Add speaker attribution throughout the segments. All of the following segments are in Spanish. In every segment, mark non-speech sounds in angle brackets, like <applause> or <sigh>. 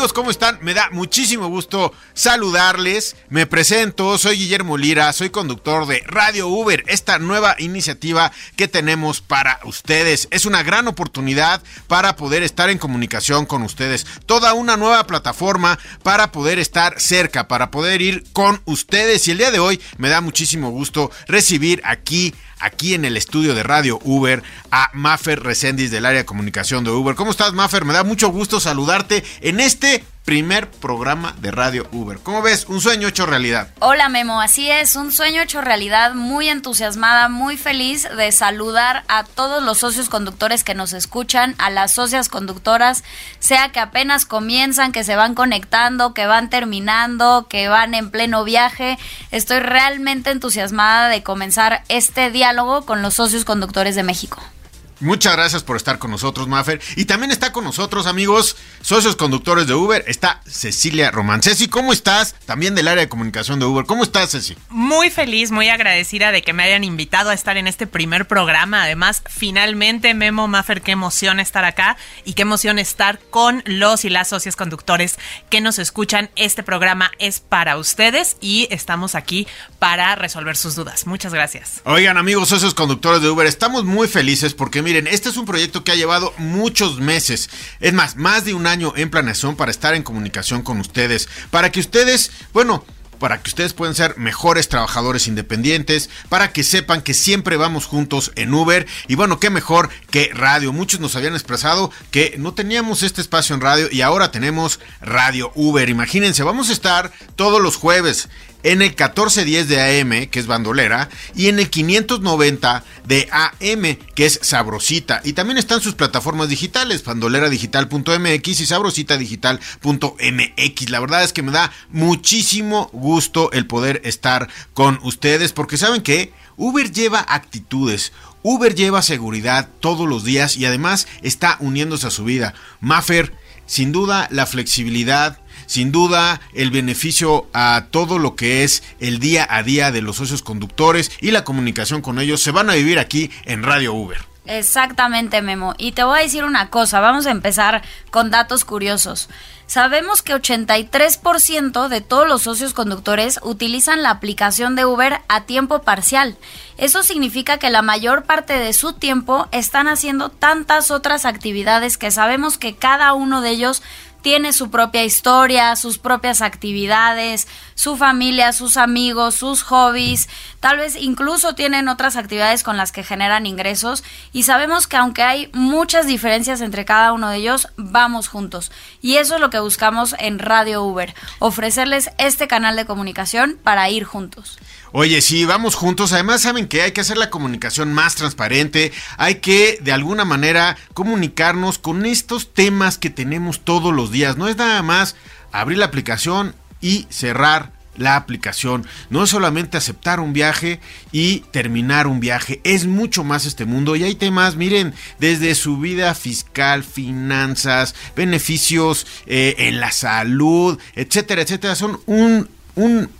Speaker 1: ¿Cómo están? Me da muchísimo gusto saludarles. Me presento, soy Guillermo Lira, soy conductor de Radio Uber, esta nueva iniciativa que tenemos para ustedes. Es una gran oportunidad para poder estar en comunicación con ustedes. Toda una nueva plataforma para poder estar cerca, para poder ir con ustedes. Y el día de hoy me da muchísimo gusto recibir aquí aquí en el estudio de Radio Uber a Maffer Resendiz del área de comunicación de Uber. ¿Cómo estás, Maffer? Me da mucho gusto saludarte en este primer programa de Radio Uber. ¿Cómo ves? Un sueño hecho realidad.
Speaker 2: Hola Memo, así es, un sueño hecho realidad, muy entusiasmada, muy feliz de saludar a todos los socios conductores que nos escuchan, a las socias conductoras, sea que apenas comienzan, que se van conectando, que van terminando, que van en pleno viaje. Estoy realmente entusiasmada de comenzar este diálogo con los socios conductores de México.
Speaker 1: Muchas gracias por estar con nosotros, Maffer. Y también está con nosotros, amigos, socios conductores de Uber, está Cecilia Román. Ceci, ¿cómo estás? También del área de comunicación de Uber. ¿Cómo estás, Ceci?
Speaker 3: Muy feliz, muy agradecida de que me hayan invitado a estar en este primer programa. Además, finalmente, Memo, Maffer, qué emoción estar acá y qué emoción estar con los y las socios conductores que nos escuchan. Este programa es para ustedes y estamos aquí para resolver sus dudas. Muchas gracias.
Speaker 1: Oigan, amigos, socios conductores de Uber, estamos muy felices porque miren, este es un proyecto que ha llevado muchos meses, es más, más de un año en planeación para estar en comunicación con ustedes, para que ustedes, bueno, para que ustedes puedan ser mejores trabajadores independientes, para que sepan que siempre vamos juntos en Uber. Y bueno, qué mejor que radio. Muchos nos habían expresado que no teníamos este espacio en radio y ahora tenemos Radio Uber. Imagínense, vamos a estar todos los jueves en el 1410 de AM, que es bandolera, y en el 590 de AM, que es sabrosita. Y también están sus plataformas digitales, bandoleradigital.mx y sabrositadigital.mx. La verdad es que me da muchísimo gusto el poder estar con ustedes, porque saben que Uber lleva actitudes. Uber lleva seguridad todos los días y además está uniéndose a su vida. Maffer, sin duda la flexibilidad, sin duda el beneficio a todo lo que es el día a día de los socios conductores y la comunicación con ellos se van a vivir aquí en Radio Uber.
Speaker 2: Exactamente, Memo. Y te voy a decir una cosa, vamos a empezar con datos curiosos. Sabemos que 83% de todos los socios conductores utilizan la aplicación de Uber a tiempo parcial. Eso significa que la mayor parte de su tiempo están haciendo tantas otras actividades que sabemos que cada uno de ellos tiene su propia historia, sus propias actividades, su familia, sus amigos, sus hobbies, tal vez incluso tienen otras actividades con las que generan ingresos y sabemos que aunque hay muchas diferencias entre cada uno de ellos, vamos juntos. Y eso es lo que buscamos en Radio Uber, ofrecerles este canal de comunicación para ir juntos.
Speaker 1: Oye, sí, vamos juntos. Además, saben que hay que hacer la comunicación más transparente. Hay que, de alguna manera, comunicarnos con estos temas que tenemos todos los días. No es nada más abrir la aplicación y cerrar la aplicación. No es solamente aceptar un viaje y terminar un viaje. Es mucho más este mundo. Y hay temas, miren, desde su vida fiscal, finanzas, beneficios eh, en la salud, etcétera, etcétera. Son un, un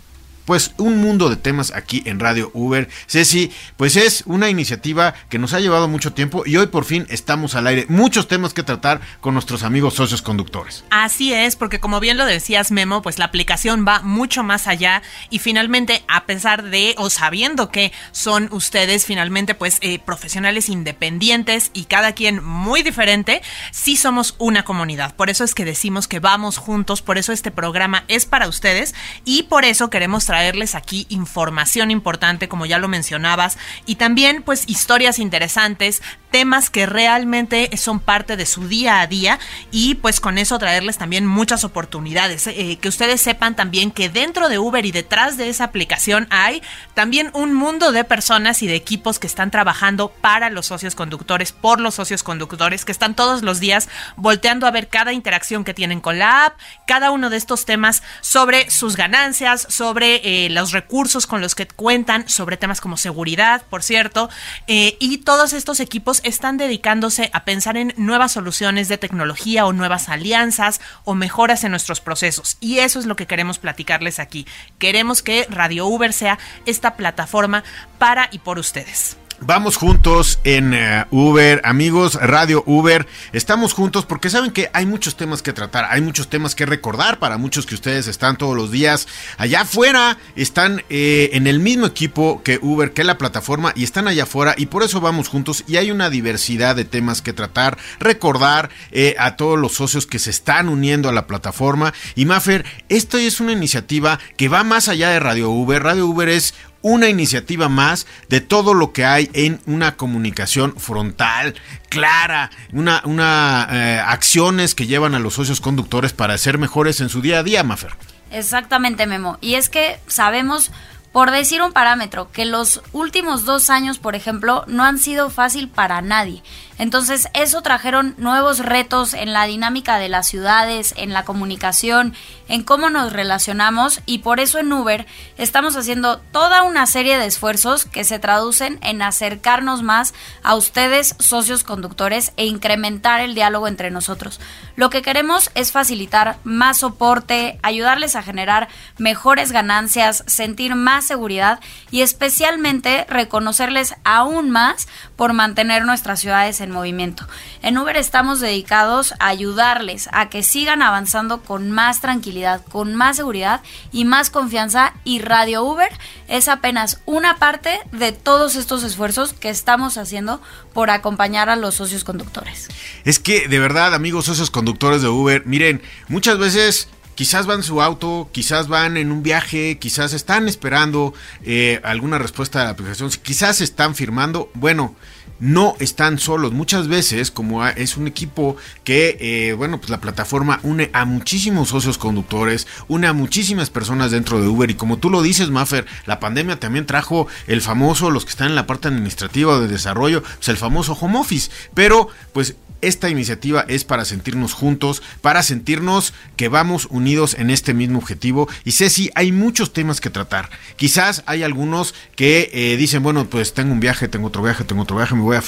Speaker 1: pues un mundo de temas aquí en Radio Uber. Ceci, pues es una iniciativa que nos ha llevado mucho tiempo y hoy por fin estamos al aire. Muchos temas que tratar con nuestros amigos socios conductores.
Speaker 3: Así es, porque como bien lo decías Memo, pues la aplicación va mucho más allá y finalmente a pesar de o sabiendo que son ustedes finalmente pues eh, profesionales independientes y cada quien muy diferente, sí somos una comunidad. Por eso es que decimos que vamos juntos, por eso este programa es para ustedes y por eso queremos traerles aquí información importante, como ya lo mencionabas, y también pues historias interesantes, temas que realmente son parte de su día a día y pues con eso traerles también muchas oportunidades. Eh, que ustedes sepan también que dentro de Uber y detrás de esa aplicación hay también un mundo de personas y de equipos que están trabajando para los socios conductores, por los socios conductores, que están todos los días volteando a ver cada interacción que tienen con la app, cada uno de estos temas sobre sus ganancias, sobre eh, los recursos con los que cuentan, sobre temas como seguridad, por cierto, eh, y todos estos equipos están dedicándose a pensar en nuevas soluciones de tecnología o nuevas alianzas o mejoras en nuestros procesos. Y eso es lo que queremos platicarles aquí. Queremos que Radio Uber sea esta plataforma para y por ustedes.
Speaker 1: Vamos juntos en eh, Uber, amigos, Radio Uber. Estamos juntos porque saben que hay muchos temas que tratar, hay muchos temas que recordar para muchos que ustedes están todos los días allá afuera, están eh, en el mismo equipo que Uber, que la plataforma, y están allá afuera y por eso vamos juntos y hay una diversidad de temas que tratar, recordar eh, a todos los socios que se están uniendo a la plataforma. Y Maffer, esta es una iniciativa que va más allá de Radio Uber. Radio Uber es una iniciativa más de todo lo que hay en una comunicación frontal, clara, una, una eh, acciones que llevan a los socios conductores para ser mejores en su día a día, Mafer.
Speaker 2: Exactamente, Memo. Y es que sabemos, por decir un parámetro, que los últimos dos años, por ejemplo, no han sido fácil para nadie. Entonces, eso trajeron nuevos retos en la dinámica de las ciudades, en la comunicación, en cómo nos relacionamos y por eso en Uber estamos haciendo toda una serie de esfuerzos que se traducen en acercarnos más a ustedes, socios conductores, e incrementar el diálogo entre nosotros. Lo que queremos es facilitar más soporte, ayudarles a generar mejores ganancias, sentir más seguridad y especialmente reconocerles aún más por mantener nuestras ciudades en movimiento. En Uber estamos dedicados a ayudarles a que sigan avanzando con más tranquilidad, con más seguridad y más confianza y Radio Uber es apenas una parte de todos estos esfuerzos que estamos haciendo por acompañar a los socios conductores.
Speaker 1: Es que de verdad, amigos socios conductores de Uber, miren, muchas veces quizás van en su auto, quizás van en un viaje, quizás están esperando eh, alguna respuesta de la aplicación, quizás están firmando. Bueno, no están solos. Muchas veces, como es un equipo que, eh, bueno, pues la plataforma une a muchísimos socios conductores, une a muchísimas personas dentro de Uber. Y como tú lo dices, Maffer, la pandemia también trajo el famoso, los que están en la parte administrativa de desarrollo, pues el famoso home office. Pero, pues esta iniciativa es para sentirnos juntos, para sentirnos que vamos unidos en este mismo objetivo. Y Ceci, hay muchos temas que tratar. Quizás hay algunos que eh, dicen, bueno, pues tengo un viaje, tengo otro viaje, tengo otro viaje, me voy a,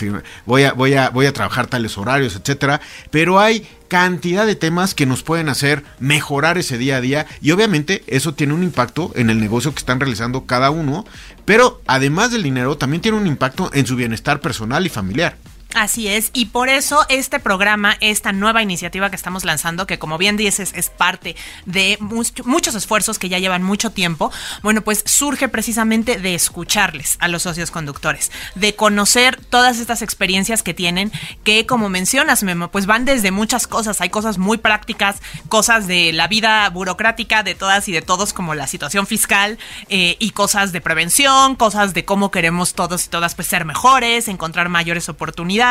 Speaker 1: voy a, voy a, voy a trabajar tales horarios, etcétera. Pero hay cantidad de temas que nos pueden hacer mejorar ese día a día y obviamente eso tiene un impacto en el negocio que están realizando cada uno, pero además del dinero también tiene un impacto en su bienestar personal y familiar.
Speaker 3: Así es, y por eso este programa, esta nueva iniciativa que estamos lanzando, que como bien dices es parte de muchos esfuerzos que ya llevan mucho tiempo, bueno, pues surge precisamente de escucharles a los socios conductores, de conocer todas estas experiencias que tienen, que como mencionas, Memo, pues van desde muchas cosas, hay cosas muy prácticas, cosas de la vida burocrática de todas y de todos, como la situación fiscal, eh, y cosas de prevención, cosas de cómo queremos todos y todas pues ser mejores, encontrar mayores oportunidades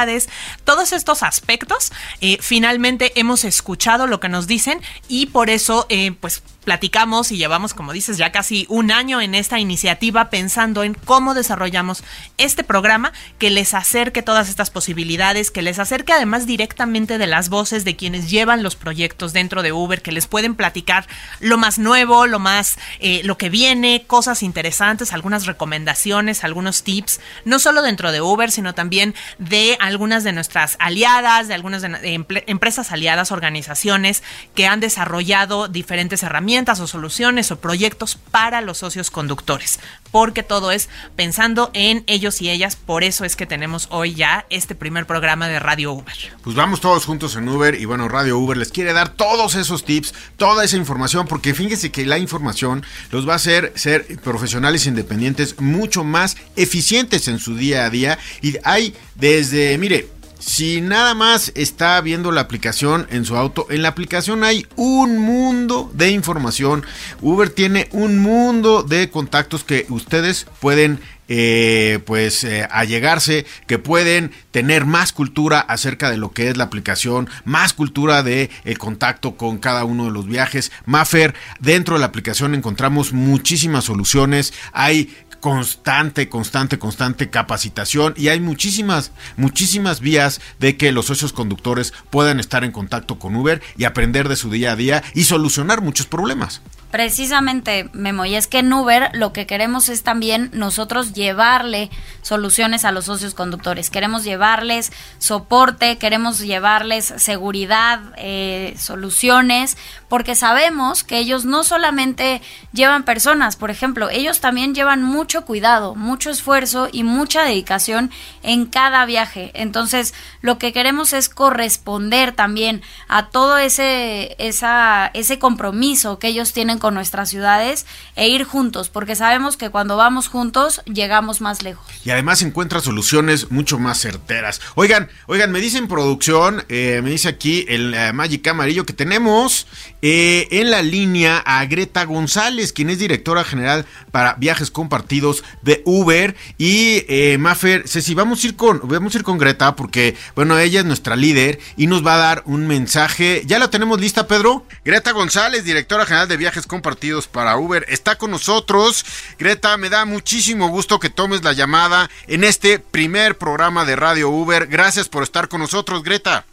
Speaker 3: todos estos aspectos, eh, finalmente hemos escuchado lo que nos dicen y por eso, eh, pues platicamos y llevamos, como dices, ya casi un año en esta iniciativa pensando en cómo desarrollamos este programa que les acerque todas estas posibilidades, que les acerque además directamente de las voces de quienes llevan los proyectos dentro de Uber, que les pueden platicar lo más nuevo, lo más, eh, lo que viene, cosas interesantes, algunas recomendaciones, algunos tips, no solo dentro de Uber, sino también de algunas de nuestras aliadas, de algunas de, empresas aliadas, organizaciones que han desarrollado diferentes herramientas o soluciones o proyectos para los socios conductores, porque todo es pensando en ellos y ellas, por eso es que tenemos hoy ya este primer programa de Radio Uber.
Speaker 1: Pues vamos todos juntos en Uber y bueno, Radio Uber les quiere dar todos esos tips, toda esa información, porque fíjense que la información los va a hacer ser profesionales independientes mucho más eficientes en su día a día y hay desde, mire, si nada más está viendo la aplicación en su auto, en la aplicación hay un mundo de información. Uber tiene un mundo de contactos que ustedes pueden eh, pues eh, allegarse, que pueden tener más cultura acerca de lo que es la aplicación, más cultura de el contacto con cada uno de los viajes. Maffer, dentro de la aplicación encontramos muchísimas soluciones, hay constante, constante, constante capacitación y hay muchísimas, muchísimas vías de que los socios conductores puedan estar en contacto con Uber y aprender de su día a día y solucionar muchos problemas.
Speaker 2: Precisamente, Memo, y es que en Uber lo que queremos es también nosotros llevarle soluciones a los socios conductores. Queremos llevarles soporte, queremos llevarles seguridad, eh, soluciones, porque sabemos que ellos no solamente llevan personas, por ejemplo, ellos también llevan mucho cuidado, mucho esfuerzo y mucha dedicación en cada viaje. Entonces, lo que queremos es corresponder también a todo ese, esa, ese compromiso que ellos tienen con nuestras ciudades e ir juntos, porque sabemos que cuando vamos juntos llegamos más lejos.
Speaker 1: Y además encuentra soluciones mucho más certeras. Oigan, oigan, me dicen producción, eh, me dice aquí el eh, Magic Amarillo que tenemos eh, en la línea a Greta González, quien es directora general para viajes compartidos de Uber. Y eh, Mafer, Ceci, vamos a ir con, vamos a ir con Greta porque, bueno, ella es nuestra líder y nos va a dar un mensaje. ¿Ya la tenemos lista, Pedro? Greta González, directora general de viajes compartidos para Uber, está con nosotros. Greta, me da muchísimo gusto que tomes la llamada en este primer programa de Radio Uber. Gracias por estar con nosotros, Greta.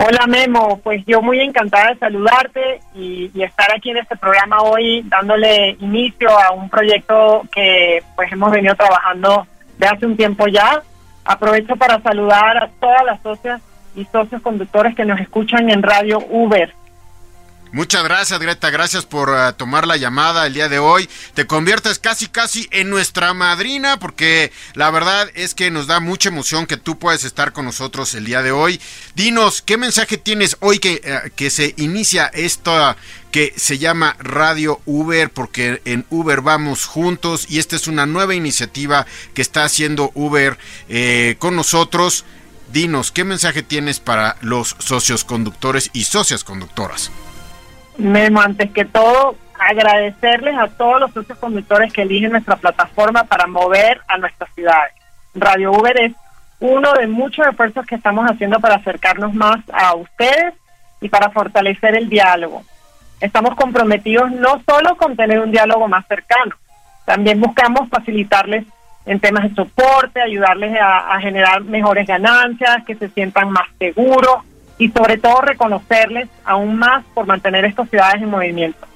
Speaker 4: Hola Memo, pues yo muy encantada de saludarte y, y, estar aquí en este programa hoy dándole inicio a un proyecto que pues hemos venido trabajando de hace un tiempo ya. Aprovecho para saludar a todas las socias y socios conductores que nos escuchan en Radio Uber.
Speaker 1: Muchas gracias, Greta. Gracias por uh, tomar la llamada el día de hoy. Te conviertes casi, casi en nuestra madrina, porque la verdad es que nos da mucha emoción que tú puedas estar con nosotros el día de hoy. Dinos, ¿qué mensaje tienes hoy que, uh, que se inicia esto que se llama Radio Uber? Porque en Uber vamos juntos y esta es una nueva iniciativa que está haciendo Uber eh, con nosotros. Dinos, ¿qué mensaje tienes para los socios conductores y socias conductoras?
Speaker 4: Memo, antes que todo, agradecerles a todos los socios conductores que eligen nuestra plataforma para mover a nuestras ciudades. Radio Uber es uno de muchos esfuerzos que estamos haciendo para acercarnos más a ustedes y para fortalecer el diálogo. Estamos comprometidos no solo con tener un diálogo más cercano, también buscamos facilitarles en temas de soporte, ayudarles a, a generar mejores ganancias, que se sientan más seguros, y sobre todo reconocerles aún más por mantener estas ciudades en movimiento.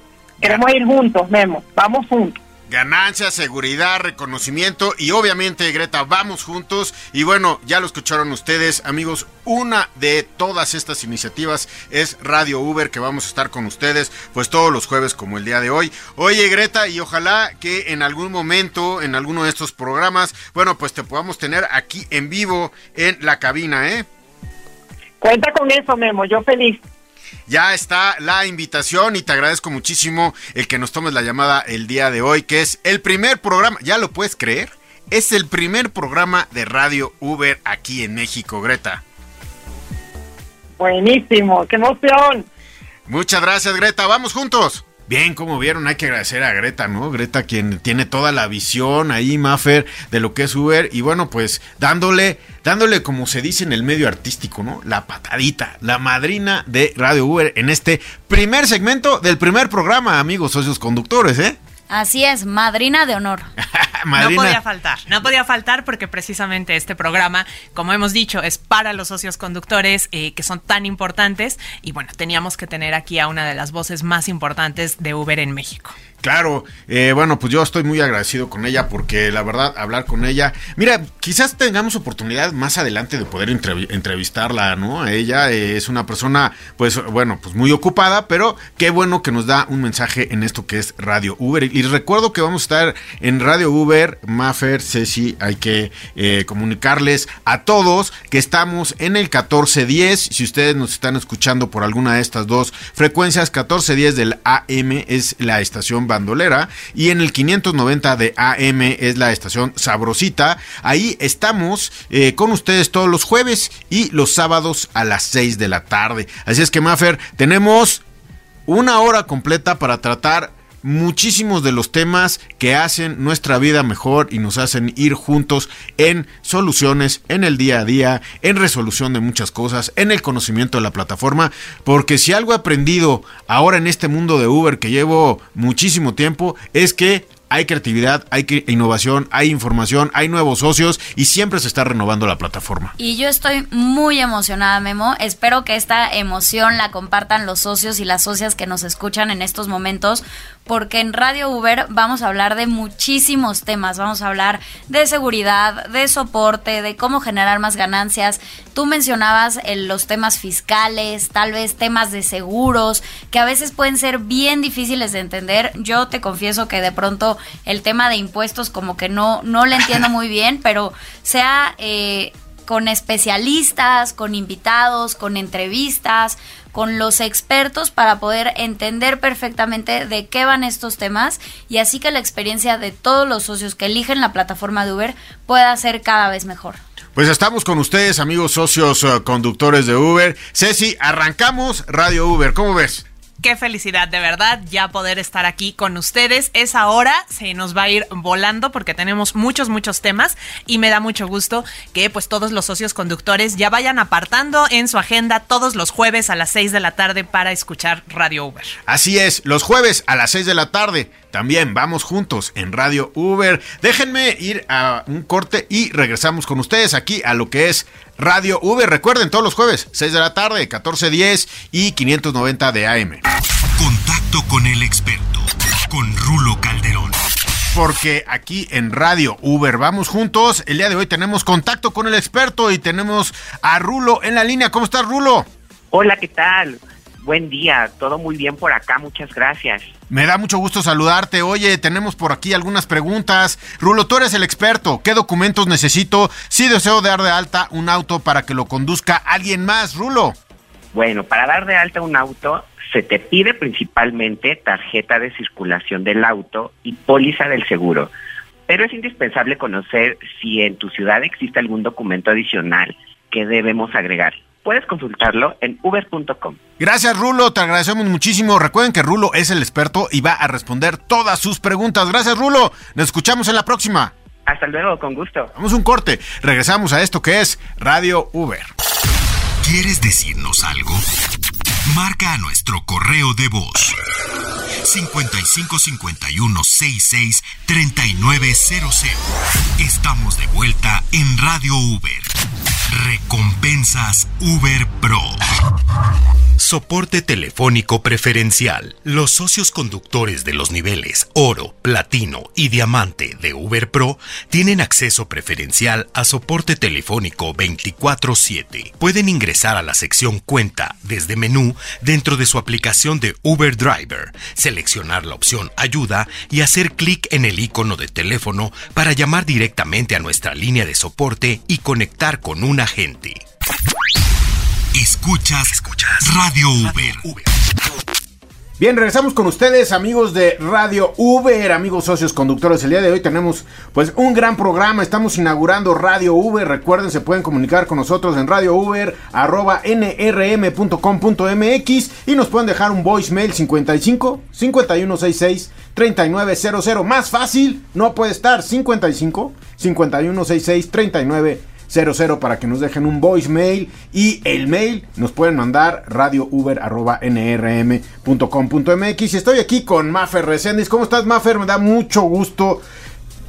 Speaker 4: Queremos ir juntos, Memo, vamos juntos.
Speaker 1: Ganancia, seguridad, reconocimiento y obviamente Greta, vamos juntos. Y bueno, ya lo escucharon ustedes amigos, una de todas estas iniciativas es Radio Uber que vamos a estar con ustedes pues todos los jueves como el día de hoy. Oye Greta y ojalá que en algún momento, en alguno de estos programas, bueno pues te podamos tener aquí en vivo en la cabina, ¿eh?
Speaker 4: Cuenta con eso, Memo, yo feliz.
Speaker 1: Ya está la invitación y te agradezco muchísimo el que nos tomes la llamada el día de hoy, que es el primer programa, ¿ya lo puedes creer? Es el primer programa de Radio Uber aquí en México, Greta.
Speaker 4: Buenísimo, qué emoción.
Speaker 1: Muchas gracias, Greta, vamos juntos. Bien, como vieron, hay que agradecer a Greta, ¿no? Greta quien tiene toda la visión ahí, Maffer, de lo que es Uber y bueno, pues dándole, dándole como se dice en el medio artístico, ¿no? La patadita, la madrina de Radio Uber en este primer segmento del primer programa, amigos socios conductores, ¿eh?
Speaker 2: Así es, madrina de honor. <laughs>
Speaker 3: madrina. No podía faltar, no podía faltar porque precisamente este programa, como hemos dicho, es para los socios conductores eh, que son tan importantes y bueno, teníamos que tener aquí a una de las voces más importantes de Uber en México.
Speaker 1: Claro, eh, bueno, pues yo estoy muy agradecido con ella porque la verdad, hablar con ella, mira, quizás tengamos oportunidad más adelante de poder entrevistarla, ¿no? Ella eh, es una persona, pues bueno, pues muy ocupada, pero qué bueno que nos da un mensaje en esto que es Radio Uber. Y recuerdo que vamos a estar en Radio Uber, Maffer, Ceci, hay que eh, comunicarles a todos que estamos en el 1410. Si ustedes nos están escuchando por alguna de estas dos frecuencias, 1410 del AM es la estación Bandolera y en el 590 de AM es la estación Sabrosita. Ahí estamos eh, con ustedes todos los jueves y los sábados a las 6 de la tarde. Así es que Maffer, tenemos una hora completa para tratar muchísimos de los temas que hacen nuestra vida mejor y nos hacen ir juntos en soluciones, en el día a día, en resolución de muchas cosas, en el conocimiento de la plataforma, porque si algo he aprendido ahora en este mundo de Uber que llevo muchísimo tiempo es que hay creatividad, hay innovación, hay información, hay nuevos socios y siempre se está renovando la plataforma.
Speaker 2: Y yo estoy muy emocionada, Memo. Espero que esta emoción la compartan los socios y las socias que nos escuchan en estos momentos, porque en Radio Uber vamos a hablar de muchísimos temas. Vamos a hablar de seguridad, de soporte, de cómo generar más ganancias. Tú mencionabas los temas fiscales, tal vez temas de seguros, que a veces pueden ser bien difíciles de entender. Yo te confieso que de pronto el tema de impuestos como que no, no le entiendo muy bien, pero sea... Eh, con especialistas, con invitados, con entrevistas, con los expertos para poder entender perfectamente de qué van estos temas y así que la experiencia de todos los socios que eligen la plataforma de Uber pueda ser cada vez mejor.
Speaker 1: Pues estamos con ustedes, amigos socios eh, conductores de Uber. Ceci, arrancamos Radio Uber. ¿Cómo ves?
Speaker 3: Qué felicidad, de verdad, ya poder estar aquí con ustedes. Esa hora se nos va a ir volando porque tenemos muchos, muchos temas y me da mucho gusto que pues todos los socios conductores ya vayan apartando en su agenda todos los jueves a las 6 de la tarde para escuchar Radio Uber.
Speaker 1: Así es, los jueves a las 6 de la tarde. También vamos juntos en Radio Uber. Déjenme ir a un corte y regresamos con ustedes aquí a lo que es Radio V. Recuerden, todos los jueves, 6 de la tarde, 1410 y 590 de AM.
Speaker 5: Contacto con el experto, con Rulo Calderón.
Speaker 1: Porque aquí en Radio Uber vamos juntos. El día de hoy tenemos contacto con el experto y tenemos a Rulo en la línea. ¿Cómo estás, Rulo?
Speaker 6: Hola, ¿qué tal? Buen día, todo muy bien por acá, muchas gracias.
Speaker 1: Me da mucho gusto saludarte. Oye, tenemos por aquí algunas preguntas. Rulo, tú eres el experto. ¿Qué documentos necesito si deseo dar de alta un auto para que lo conduzca alguien más, Rulo?
Speaker 6: Bueno, para dar de alta un auto se te pide principalmente tarjeta de circulación del auto y póliza del seguro. Pero es indispensable conocer si en tu ciudad existe algún documento adicional que debemos agregar puedes consultarlo en uber.com.
Speaker 1: Gracias Rulo, te agradecemos muchísimo. Recuerden que Rulo es el experto y va a responder todas sus preguntas. Gracias Rulo, nos escuchamos en la próxima.
Speaker 6: Hasta luego, con gusto.
Speaker 1: Vamos un corte, regresamos a esto que es Radio Uber.
Speaker 5: ¿Quieres decirnos algo? Marca a nuestro correo de voz 5551 66 3900. Estamos de vuelta en Radio Uber. Recompensas Uber Pro. Soporte telefónico preferencial. Los socios conductores de los niveles oro, platino y diamante de Uber Pro tienen acceso preferencial a soporte telefónico 24/7. Pueden ingresar a la sección Cuenta desde menú dentro de su aplicación de Uber Driver, seleccionar la opción Ayuda y hacer clic en el icono de teléfono para llamar directamente a nuestra línea de soporte y conectar con un agente. Escuchas, escuchas Radio Uber.
Speaker 1: Bien, regresamos con ustedes, amigos de Radio Uber, amigos socios conductores. El día de hoy tenemos pues un gran programa. Estamos inaugurando Radio Uber. Recuerden, se pueden comunicar con nosotros en Radio Uber, arroba nrm.com.mx y nos pueden dejar un voicemail 55 5166 3900. Más fácil, no puede estar 55 5166 3900 00 para que nos dejen un voicemail y el mail nos pueden mandar radiouber.nrm.com.mx. Estoy aquí con Mafer Reséndiz. ¿Cómo estás, Mafer? Me da mucho gusto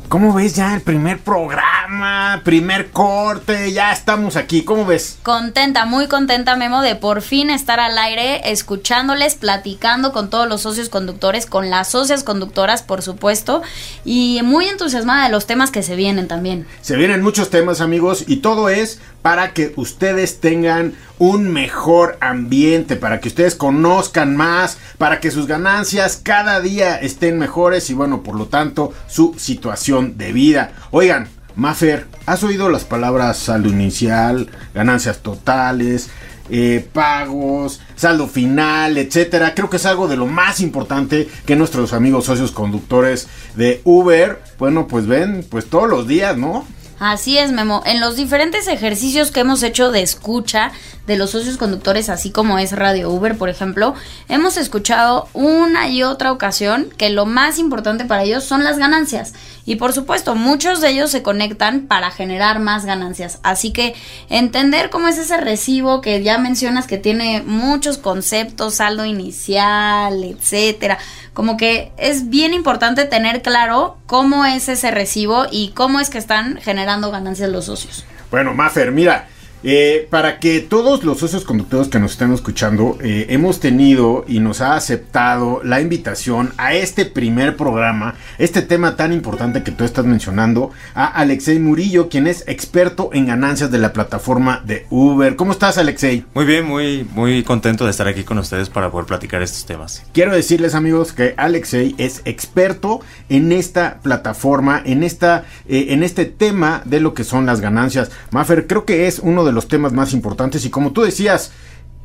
Speaker 1: ¿Cómo ves ya el primer programa, primer corte? Ya estamos aquí, ¿cómo ves?
Speaker 2: Contenta, muy contenta, Memo, de por fin estar al aire, escuchándoles, platicando con todos los socios conductores, con las socias conductoras, por supuesto, y muy entusiasmada de los temas que se vienen también.
Speaker 1: Se vienen muchos temas, amigos, y todo es para que ustedes tengan un mejor ambiente, para que ustedes conozcan más, para que sus ganancias cada día estén mejores y bueno, por lo tanto, su situación de vida. Oigan, Mafer, ¿has oído las palabras saldo inicial, ganancias totales? eh, pagos, saldo final, etcétera. Creo que es algo de lo más importante que nuestros amigos socios conductores de Uber, bueno, pues ven, pues todos los días, ¿no?
Speaker 2: Así es, Memo. En los diferentes ejercicios que hemos hecho de escucha de los socios conductores, así como es Radio Uber, por ejemplo, hemos escuchado una y otra ocasión que lo más importante para ellos son las ganancias. Y por supuesto, muchos de ellos se conectan para generar más ganancias. Así que entender cómo es ese recibo que ya mencionas que tiene muchos conceptos, saldo inicial, etcétera. Como que es bien importante tener claro cómo es ese recibo y cómo es que están generando ganancias los socios.
Speaker 1: Bueno, Mafer, mira, eh, para que todos los socios conductores que nos estén escuchando, eh, hemos tenido y nos ha aceptado la invitación a este primer programa, este tema tan importante que tú estás mencionando, a Alexei Murillo, quien es experto en ganancias de la plataforma de Uber. ¿Cómo estás, Alexei?
Speaker 7: Muy bien, muy, muy contento de estar aquí con ustedes para poder platicar estos temas.
Speaker 1: Quiero decirles, amigos, que Alexei es experto en esta plataforma, en, esta, eh, en este tema de lo que son las ganancias. Maffer, creo que es uno de los temas más importantes. Y como tú decías,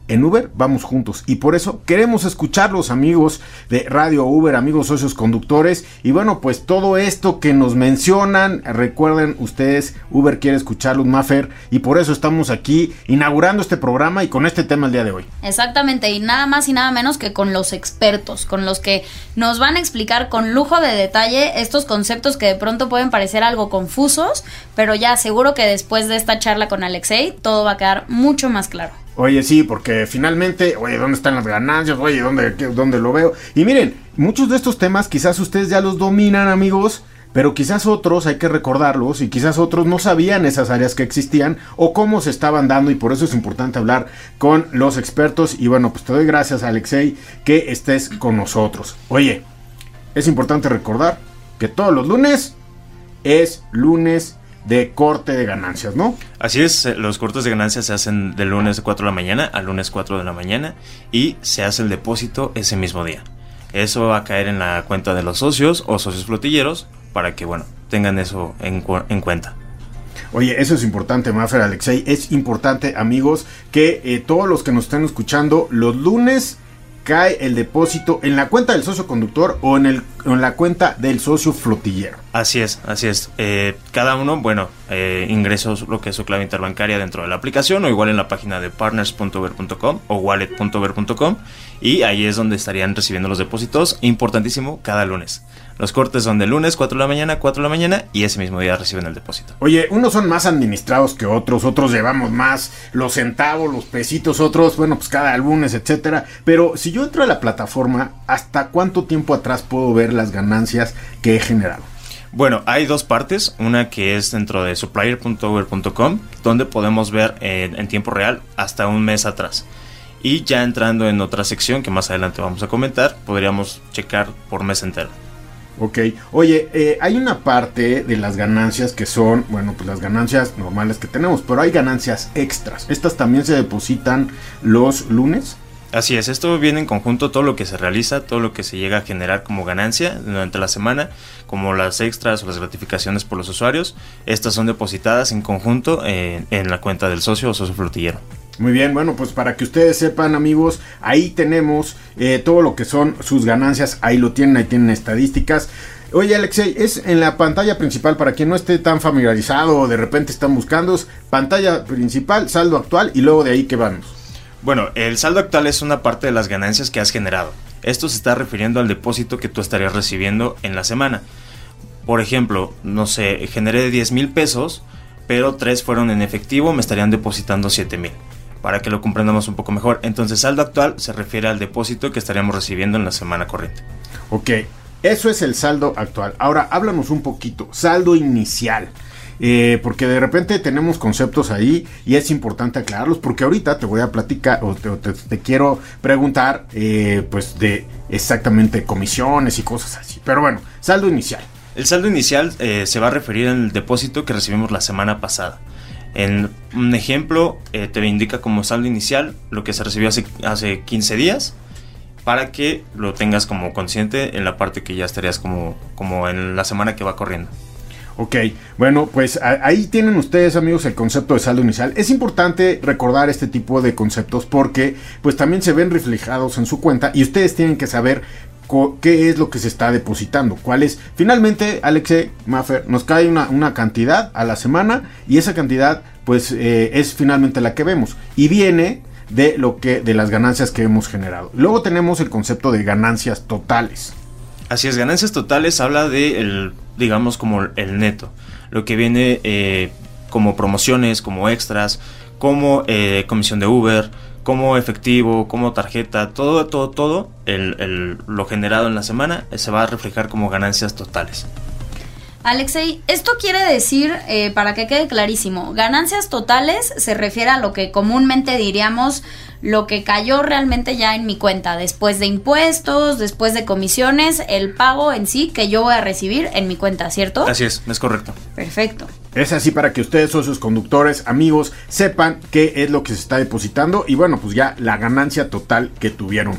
Speaker 1: en Uber vamos juntos y por eso queremos escucharlos amigos de Radio Uber, amigos socios conductores y bueno pues todo esto que nos mencionan, recuerden ustedes Uber quiere escucharlos Maffer y por eso estamos aquí inaugurando este programa y con este tema el día de hoy.
Speaker 2: Exactamente y nada más y nada menos que con los expertos, con los que nos van a explicar con lujo de detalle estos conceptos que de pronto pueden parecer algo confusos, pero ya seguro que después de esta charla con Alexei todo va a quedar mucho más claro.
Speaker 1: Oye, sí, porque finalmente, oye, ¿dónde están las ganancias? Oye, ¿dónde, ¿dónde lo veo? Y miren, muchos de estos temas quizás ustedes ya los dominan, amigos, pero quizás otros hay que recordarlos y quizás otros no sabían esas áreas que existían o cómo se estaban dando y por eso es importante hablar con los expertos y bueno, pues te doy gracias Alexei que estés con nosotros. Oye, es importante recordar que todos los lunes es lunes de corte de ganancias, ¿no?
Speaker 7: Así es, eh, los cortes de ganancias se hacen de lunes de 4 de la mañana a lunes 4 de la mañana y se hace el depósito ese mismo día. Eso va a caer en la cuenta de los socios o socios flotilleros para que, bueno, tengan eso en, en cuenta.
Speaker 1: Oye, eso es importante, Mafer Alexei. Es importante, amigos, que eh, todos los que nos estén escuchando los lunes cae el depósito en la cuenta del socio conductor o en, el, en la cuenta del socio flotillero.
Speaker 7: Así es, así es. Eh, cada uno, bueno, eh, ingresos lo que es su clave interbancaria dentro de la aplicación o igual en la página de partners.ver.com o wallet.ver.com y ahí es donde estarían recibiendo los depósitos. Importantísimo, cada lunes. Los cortes son de lunes, 4 de la mañana, 4 de la mañana y ese mismo día reciben el depósito.
Speaker 1: Oye, unos son más administrados que otros, otros llevamos más los centavos, los pesitos, otros, bueno, pues cada lunes, etcétera. Pero si yo entro a la plataforma, ¿hasta cuánto tiempo atrás puedo ver las ganancias que he generado?
Speaker 7: Bueno, hay dos partes, una que es dentro de supplier.over.com, donde podemos ver en, tiempo real hasta un mes atrás. Y ya entrando en otra sección que más adelante vamos a comentar, podríamos checar por mes entero.
Speaker 1: Ok, oye, eh, hay una parte de las ganancias que son, bueno, pues las ganancias normales que tenemos, pero hay ganancias extras. ¿Estas también se depositan los lunes?
Speaker 7: Así es, esto viene en conjunto todo lo que se realiza, todo lo que se llega a generar como ganancia durante la semana, como las extras o las gratificaciones por los usuarios. Estas son depositadas en conjunto en, en la cuenta del socio o socio flotillero.
Speaker 1: Muy bien, bueno, pues para que ustedes sepan, amigos, ahí tenemos eh, todo lo que son sus ganancias, ahí lo tienen, ahí tienen estadísticas. Oye, Alexei, es en la pantalla principal, para quien no esté tan familiarizado o de repente están buscando, pantalla principal, saldo actual y luego de ahí que vamos.
Speaker 7: Bueno, el saldo actual es una parte de las ganancias que has generado. Esto se está refiriendo al depósito que tú estarías recibiendo en la semana. Por ejemplo, no sé, generé 10 mil pesos, pero 3 fueron en efectivo, me estarían depositando 7 mil para que lo comprendamos un poco mejor. Entonces, saldo actual se refiere al depósito que estaríamos recibiendo en la semana corriente.
Speaker 1: Ok, eso es el saldo actual. Ahora, háblanos un poquito, saldo inicial. Eh, porque de repente tenemos conceptos ahí y es importante aclararlos porque ahorita te voy a platicar o te, te, te quiero preguntar eh, pues de exactamente comisiones y cosas así. Pero bueno, saldo inicial.
Speaker 7: El saldo inicial eh, se va a referir al depósito que recibimos la semana pasada. En un ejemplo, eh, te indica como saldo inicial lo que se recibió hace, hace 15 días para que lo tengas como consciente en la parte que ya estarías como, como en la semana que va corriendo.
Speaker 1: Ok, bueno, pues ahí tienen ustedes amigos el concepto de saldo inicial. Es importante recordar este tipo de conceptos porque pues también se ven reflejados en su cuenta y ustedes tienen que saber qué es lo que se está depositando, cuál es. Finalmente, Alexe Maffer, nos cae una, cantidad a la semana y esa cantidad pues eh, es finalmente la que vemos y viene de lo que de las ganancias que hemos generado. Luego tenemos el concepto de ganancias totales.
Speaker 7: Así es, ganancias totales habla de el, digamos como el neto, lo que viene eh, como promociones, como extras, como eh, comisión de Uber, como efectivo, como tarjeta, todo, todo, todo, el, lo generado en la semana eh, se va a reflejar como ganancias totales.
Speaker 2: Alexei, esto quiere decir, para que quede clarísimo, ganancias totales se refiere a lo que comúnmente diríamos lo que cayó realmente ya en mi cuenta, después de impuestos, después de comisiones, el pago en sí que yo voy a recibir en mi cuenta, ¿cierto?
Speaker 7: Así es, es correcto.
Speaker 2: Perfecto.
Speaker 1: Es así para que ustedes, socios conductores, amigos, sepan qué es lo que se está depositando y bueno, pues ya la ganancia total que tuvieron.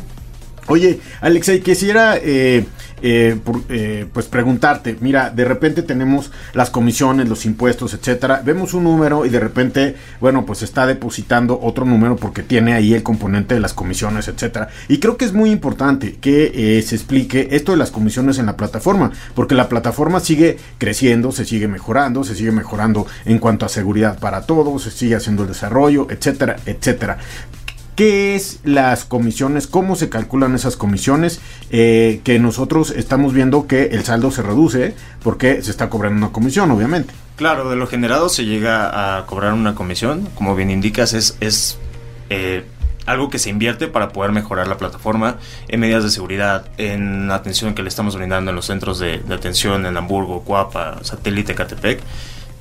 Speaker 1: Oye, Alexei, quisiera eh, eh, eh, pues preguntarte, mira, de repente tenemos las comisiones, los impuestos, etcétera, vemos un número y de repente, bueno, pues está depositando otro número porque tiene ahí el componente de las comisiones, etcétera. Y creo que es muy importante que se explique esto de las comisiones en la plataforma, porque la plataforma sigue creciendo, se sigue mejorando, se sigue mejorando en cuanto a seguridad para todos, se sigue haciendo el desarrollo, etcétera, etcétera. ¿Qué es las comisiones? ¿Cómo se calculan esas comisiones? Eh, que nosotros estamos viendo que el saldo se reduce porque se está cobrando una comisión, obviamente.
Speaker 7: Claro, de lo generado se llega a cobrar una comisión. Como bien indicas, es, es eh, algo que se invierte para poder mejorar la plataforma en medidas de seguridad, en atención que le estamos brindando en los centros de, de atención en Hamburgo, Cuapa, Satélite, Catepec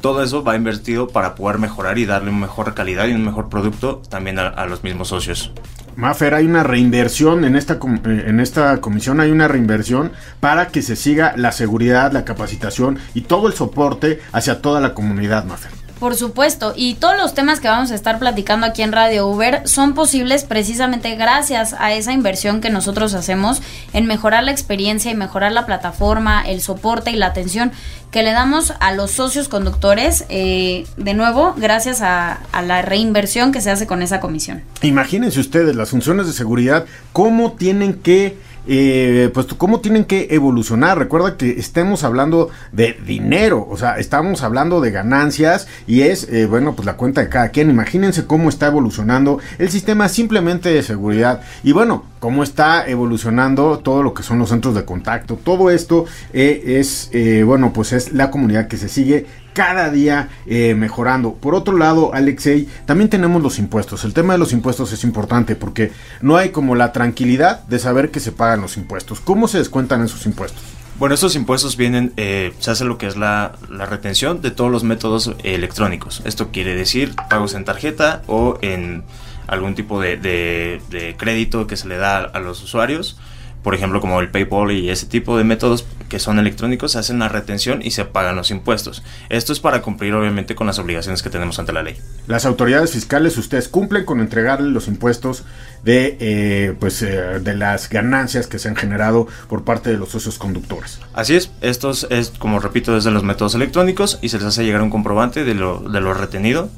Speaker 7: todo eso va invertido para poder mejorar y darle una mejor calidad y un mejor producto también a, los mismos socios.
Speaker 1: Mafer, hay una reinversión en esta, eh, en esta comisión, hay una reinversión para que se siga la seguridad, la capacitación y todo el soporte hacia toda la comunidad, Mafer.
Speaker 2: Por supuesto, y todos los temas que vamos a estar platicando aquí en Radio Uber son posibles precisamente gracias a esa inversión que nosotros hacemos en mejorar la experiencia y mejorar la plataforma, el soporte y la atención que le damos a los socios conductores, eh, de nuevo, gracias a, a, la reinversión que se hace con esa comisión.
Speaker 1: Imagínense ustedes las funciones de seguridad, cómo tienen que eh, pues cómo tienen que evolucionar. Recuerda que estemos hablando de dinero, o sea, estamos hablando de ganancias y es, eh, bueno, pues la cuenta de cada quien. Imagínense cómo está evolucionando el sistema simplemente de seguridad y bueno, cómo está evolucionando todo lo que son los centros de contacto. Todo esto eh, es, eh, bueno, pues es la comunidad que se sigue cada día eh, mejorando. Por otro lado, Alexei, también tenemos los impuestos. El tema de los impuestos es importante porque no hay como la tranquilidad de saber que se pagan los impuestos. ¿Cómo se descuentan esos impuestos?
Speaker 7: Bueno, estos impuestos vienen, eh, se hace lo que es la, retención de todos los métodos electrónicos. Esto quiere decir pagos en tarjeta o en algún tipo de, crédito que se le da a los usuarios por ejemplo, como el PayPal y ese tipo de métodos que son electrónicos, se hacen la retención y se pagan los impuestos. Esto es para cumplir obviamente con las obligaciones que tenemos ante la ley.
Speaker 1: Las autoridades fiscales, ustedes cumplen con entregarle los impuestos de, eh, pues, eh, de las ganancias que se han generado por parte de los socios conductores.
Speaker 7: Así es, esto es, como repito, desde los métodos electrónicos y se les hace llegar un comprobante de lo, de lo retenido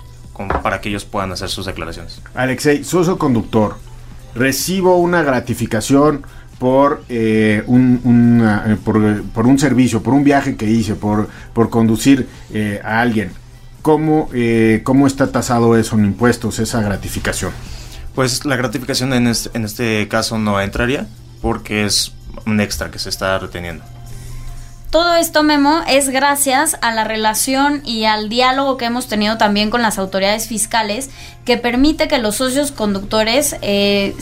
Speaker 7: para que ellos puedan hacer sus declaraciones.
Speaker 1: Alexei, socio conductor, recibo una gratificación por, eh, un, eh, por, un servicio, por un viaje que hice, por, por conducir eh, a alguien. ¿Cómo, ¿Cómo está tasado eso en impuestos, esa gratificación?
Speaker 7: Pues la gratificación en este, en este caso no entraría porque es un extra que se está reteniendo.
Speaker 2: Todo esto, Memo, es gracias a la relación y al diálogo que hemos tenido también con las autoridades fiscales que permite que los socios conductores eh,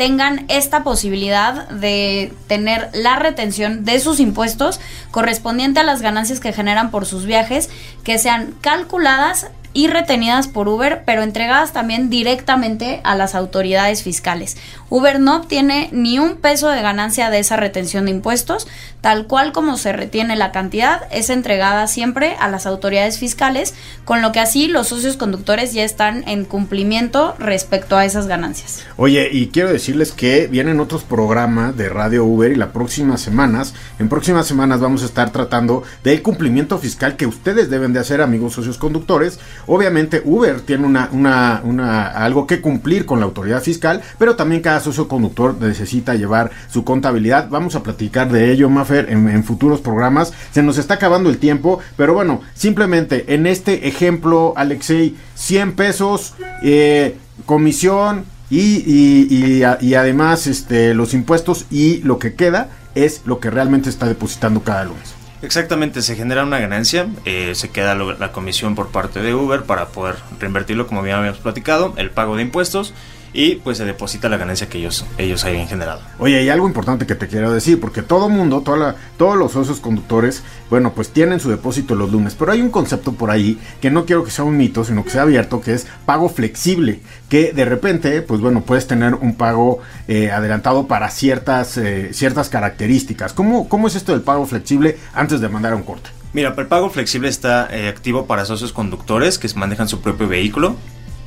Speaker 2: tengan esta posibilidad de tener la retención de sus impuestos correspondiente a las ganancias que generan por sus viajes, que sean calculadas y retenidas por Uber, pero entregadas también directamente a las autoridades fiscales. Uber no obtiene ni un peso de ganancia de esa retención de impuestos, tal cual como se retiene la cantidad, es entregada siempre a las autoridades fiscales, con lo que así los socios conductores ya están en cumplimiento respecto a esas ganancias.
Speaker 1: Oye, y quiero decirles que vienen otros programas de Radio Uber y las próximas semanas, en próximas semanas vamos a estar tratando del cumplimiento fiscal que ustedes deben de hacer, amigos socios conductores. Obviamente Uber tiene una, una, algo que cumplir con la autoridad fiscal, pero también cada socio conductor necesita llevar su contabilidad. Vamos a platicar de ello, Maffer, en, futuros programas. Se nos está acabando el tiempo, pero bueno, simplemente en este ejemplo, Alexei, 100 pesos, eh, comisión y, y, y, además este, los impuestos y lo que queda es lo que realmente está depositando cada lunes.
Speaker 7: Exactamente, se genera una ganancia, eh, se queda la comisión por parte de Uber para poder reinvertirlo como bien habíamos platicado, el pago de impuestos y pues se deposita la ganancia que ellos, ellos hayan generado.
Speaker 1: Oye, hay algo importante que te quiero decir, porque todo mundo, toda todos los socios conductores, bueno, pues tienen su depósito los lunes, pero hay un concepto por ahí que no quiero que sea un mito, sino que sea abierto, que es pago flexible, que de repente, pues bueno, puedes tener un pago eh, adelantado para ciertas, eh, ciertas características. ¿Cómo, ¿Cómo es esto del pago flexible antes de mandar a un corte?
Speaker 7: Mira, el pago flexible está eh, activo para socios conductores que manejan su propio vehículo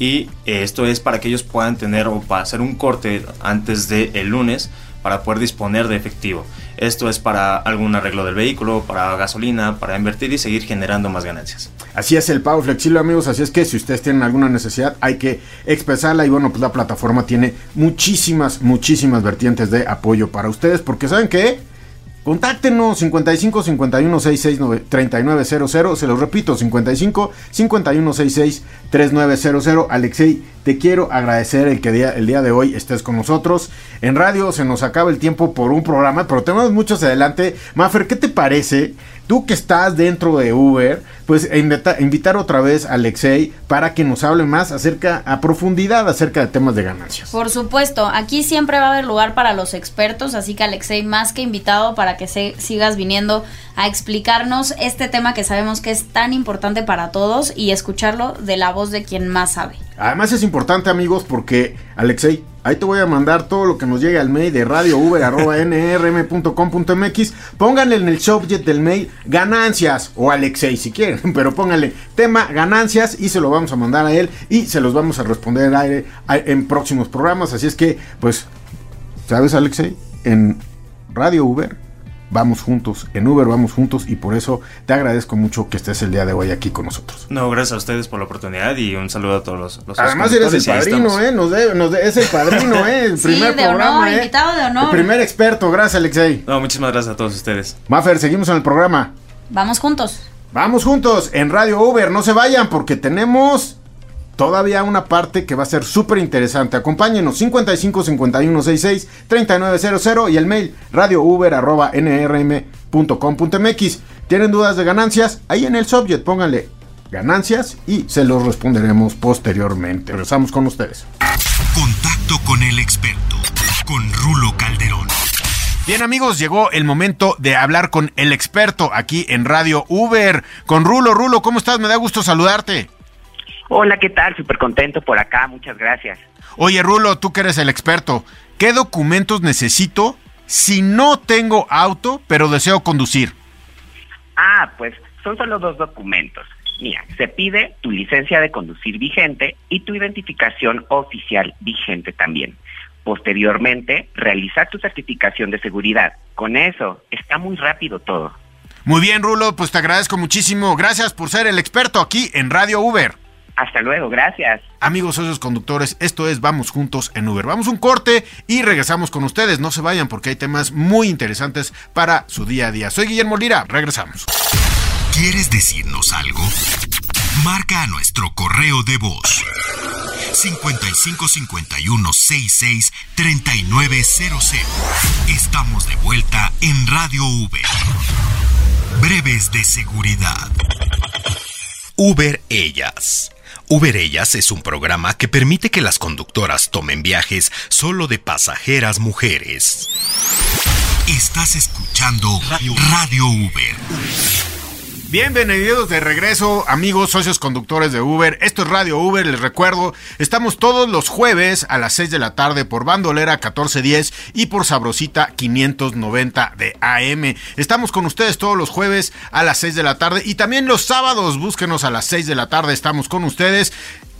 Speaker 7: y eh, esto es para que ellos puedan tener o para hacer un corte antes del el lunes para poder disponer de efectivo. Esto es para algún arreglo del vehículo, para gasolina, para invertir y seguir generando más ganancias.
Speaker 1: Así es el pago flexible amigos, así es que si ustedes tienen alguna necesidad hay que expresarla y bueno pues la plataforma tiene muchísimas, muchísimas vertientes de apoyo para ustedes porque saben que Contáctenos 55 51 66 3900, se los repito, 55 51 66 3900. Alexei, te quiero agradecer el que el día de hoy estés con nosotros. En radio se nos acaba el tiempo por un programa, pero tenemos muchos adelante. Mafer, ¿qué te parece tú que estás dentro de Uber, pues invitar otra vez a Alexei para que nos hable más acerca, a profundidad acerca de temas de ganancias.
Speaker 2: Por supuesto, aquí siempre va a haber lugar para los expertos, así que Alexei, más que invitado para que se, sigas viniendo a explicarnos este tema que sabemos que es tan importante para todos y escucharlo de la voz de quien más sabe.
Speaker 1: Además es importante amigos porque Alexei, ahí te voy a mandar todo lo que nos llegue al mail de radiouber.nrm.com.mx. <laughs> Pónganle en el subject del mail ganancias o Alexei si quieren, <laughs> pero pónganle tema ganancias y se lo vamos a mandar a él y se los vamos a responder aire, en próximos programas. Así es que, pues, ¿sabes Alexei? En Radio Uber vamos juntos, en Uber vamos juntos y por eso te agradezco mucho que estés el día de hoy aquí con nosotros.
Speaker 7: No, gracias a ustedes por la oportunidad y un saludo a todos los,
Speaker 1: Además eres el padrino, ¿eh? Nos nos es el padrino, <laughs> ¿eh? El primer programa, ¿eh?
Speaker 2: invitado de honor.
Speaker 1: El primer experto, gracias Alexei.
Speaker 7: No, muchísimas gracias a todos ustedes.
Speaker 1: Mafer, seguimos en el programa.
Speaker 2: Vamos juntos.
Speaker 1: Vamos juntos en Radio Uber, no se vayan porque tenemos todavía una parte que va a ser súper interesante. Acompáñenos 55 51 66 3900 y el mail radiouber@nrm.com.mx. ¿Tienen dudas de ganancias? Ahí en el subject pónganle ganancias y se los responderemos posteriormente. Regresamos con ustedes.
Speaker 5: Contacto con el experto, con Rulo Calderón. Bien amigos, llegó el momento de hablar con el experto aquí en Radio Uber, con Rulo. Rulo, ¿cómo estás? Me da gusto saludarte.
Speaker 6: Hola, ¿qué tal? Súper contento por acá, muchas gracias.
Speaker 5: Oye, Rulo, tú que eres el experto, ¿qué documentos necesito si no tengo auto, pero deseo conducir?
Speaker 6: Ah, pues son solo dos documentos. Mira, se pide tu licencia de conducir vigente y tu identificación oficial vigente también. Posteriormente, realizar tu certificación de seguridad. Con eso, está muy rápido todo.
Speaker 5: Muy bien, Rulo, pues te agradezco muchísimo. Gracias por ser el experto aquí en Radio Uber.
Speaker 6: Hasta luego, gracias.
Speaker 5: Amigos socios conductores, esto es Vamos Juntos en Uber. Vamos un corte y regresamos con ustedes. No se vayan porque hay temas muy interesantes para su día a día. Soy Guillermo Lira, regresamos. ¿Quieres decirnos algo? Marca a nuestro correo de voz. 55 51 66 3900. Estamos de vuelta en Radio Uber. Breves de seguridad. Uber Ellas. Uber Ellas es un programa que permite que las conductoras tomen viajes solo de pasajeras mujeres. Estás escuchando Radio, Uber.
Speaker 1: Bienvenidos de regreso, amigos, socios conductores de Uber. Esto es Radio Uber, les recuerdo, estamos todos los jueves a las 6 de la tarde por Bandolera 1410 y por Sabrosita 590 de AM. Estamos con ustedes todos los jueves a las 6 de la tarde y también los sábados, búsquenos a las 6 de la tarde, estamos con ustedes.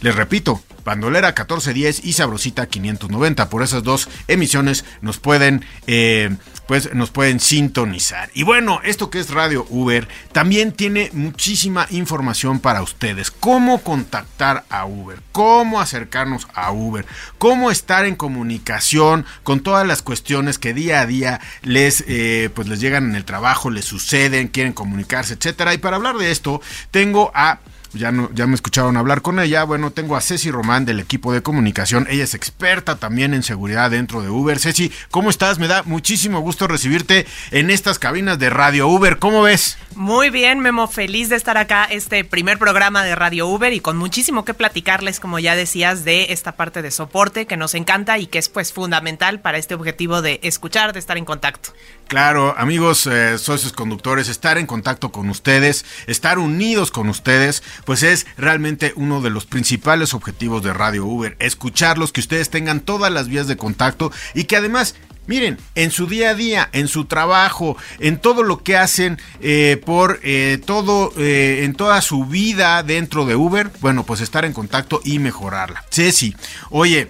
Speaker 1: Les repito, Bandolera 1410 y Sabrosita 590. Por esas dos emisiones nos pueden, eh, pues nos pueden sintonizar. Y bueno, esto que es Radio Uber también tiene muchísima información para ustedes. Cómo contactar a Uber, cómo acercarnos a Uber, cómo estar en comunicación con todas las cuestiones que día a día les, eh, pues les llegan en el trabajo, les suceden, quieren comunicarse, etcétera. Y para hablar de esto, tengo a ya, no, ya me escucharon hablar con ella. Bueno, tengo a Ceci Román del equipo de comunicación. Ella es experta también en seguridad dentro de Uber. Ceci, ¿cómo estás? Me da muchísimo gusto recibirte en estas cabinas de Radio Uber. ¿Cómo ves?
Speaker 3: Muy bien, Memo, feliz de estar acá, este primer programa de Radio Uber y con muchísimo que platicarles, como ya decías, de esta parte de soporte que nos encanta y que es pues fundamental para este objetivo de escuchar, de estar en contacto.
Speaker 1: Claro, amigos eh, socios conductores, estar en contacto con ustedes, estar unidos con ustedes, pues es realmente uno de los principales objetivos de Radio Uber, escucharlos, que ustedes tengan todas las vías de contacto y que además Miren, en su día a día, en su trabajo, en todo lo que hacen eh, por eh, todo, en toda su vida dentro de Uber, bueno, pues estar en contacto y mejorarla. Ceci, oye,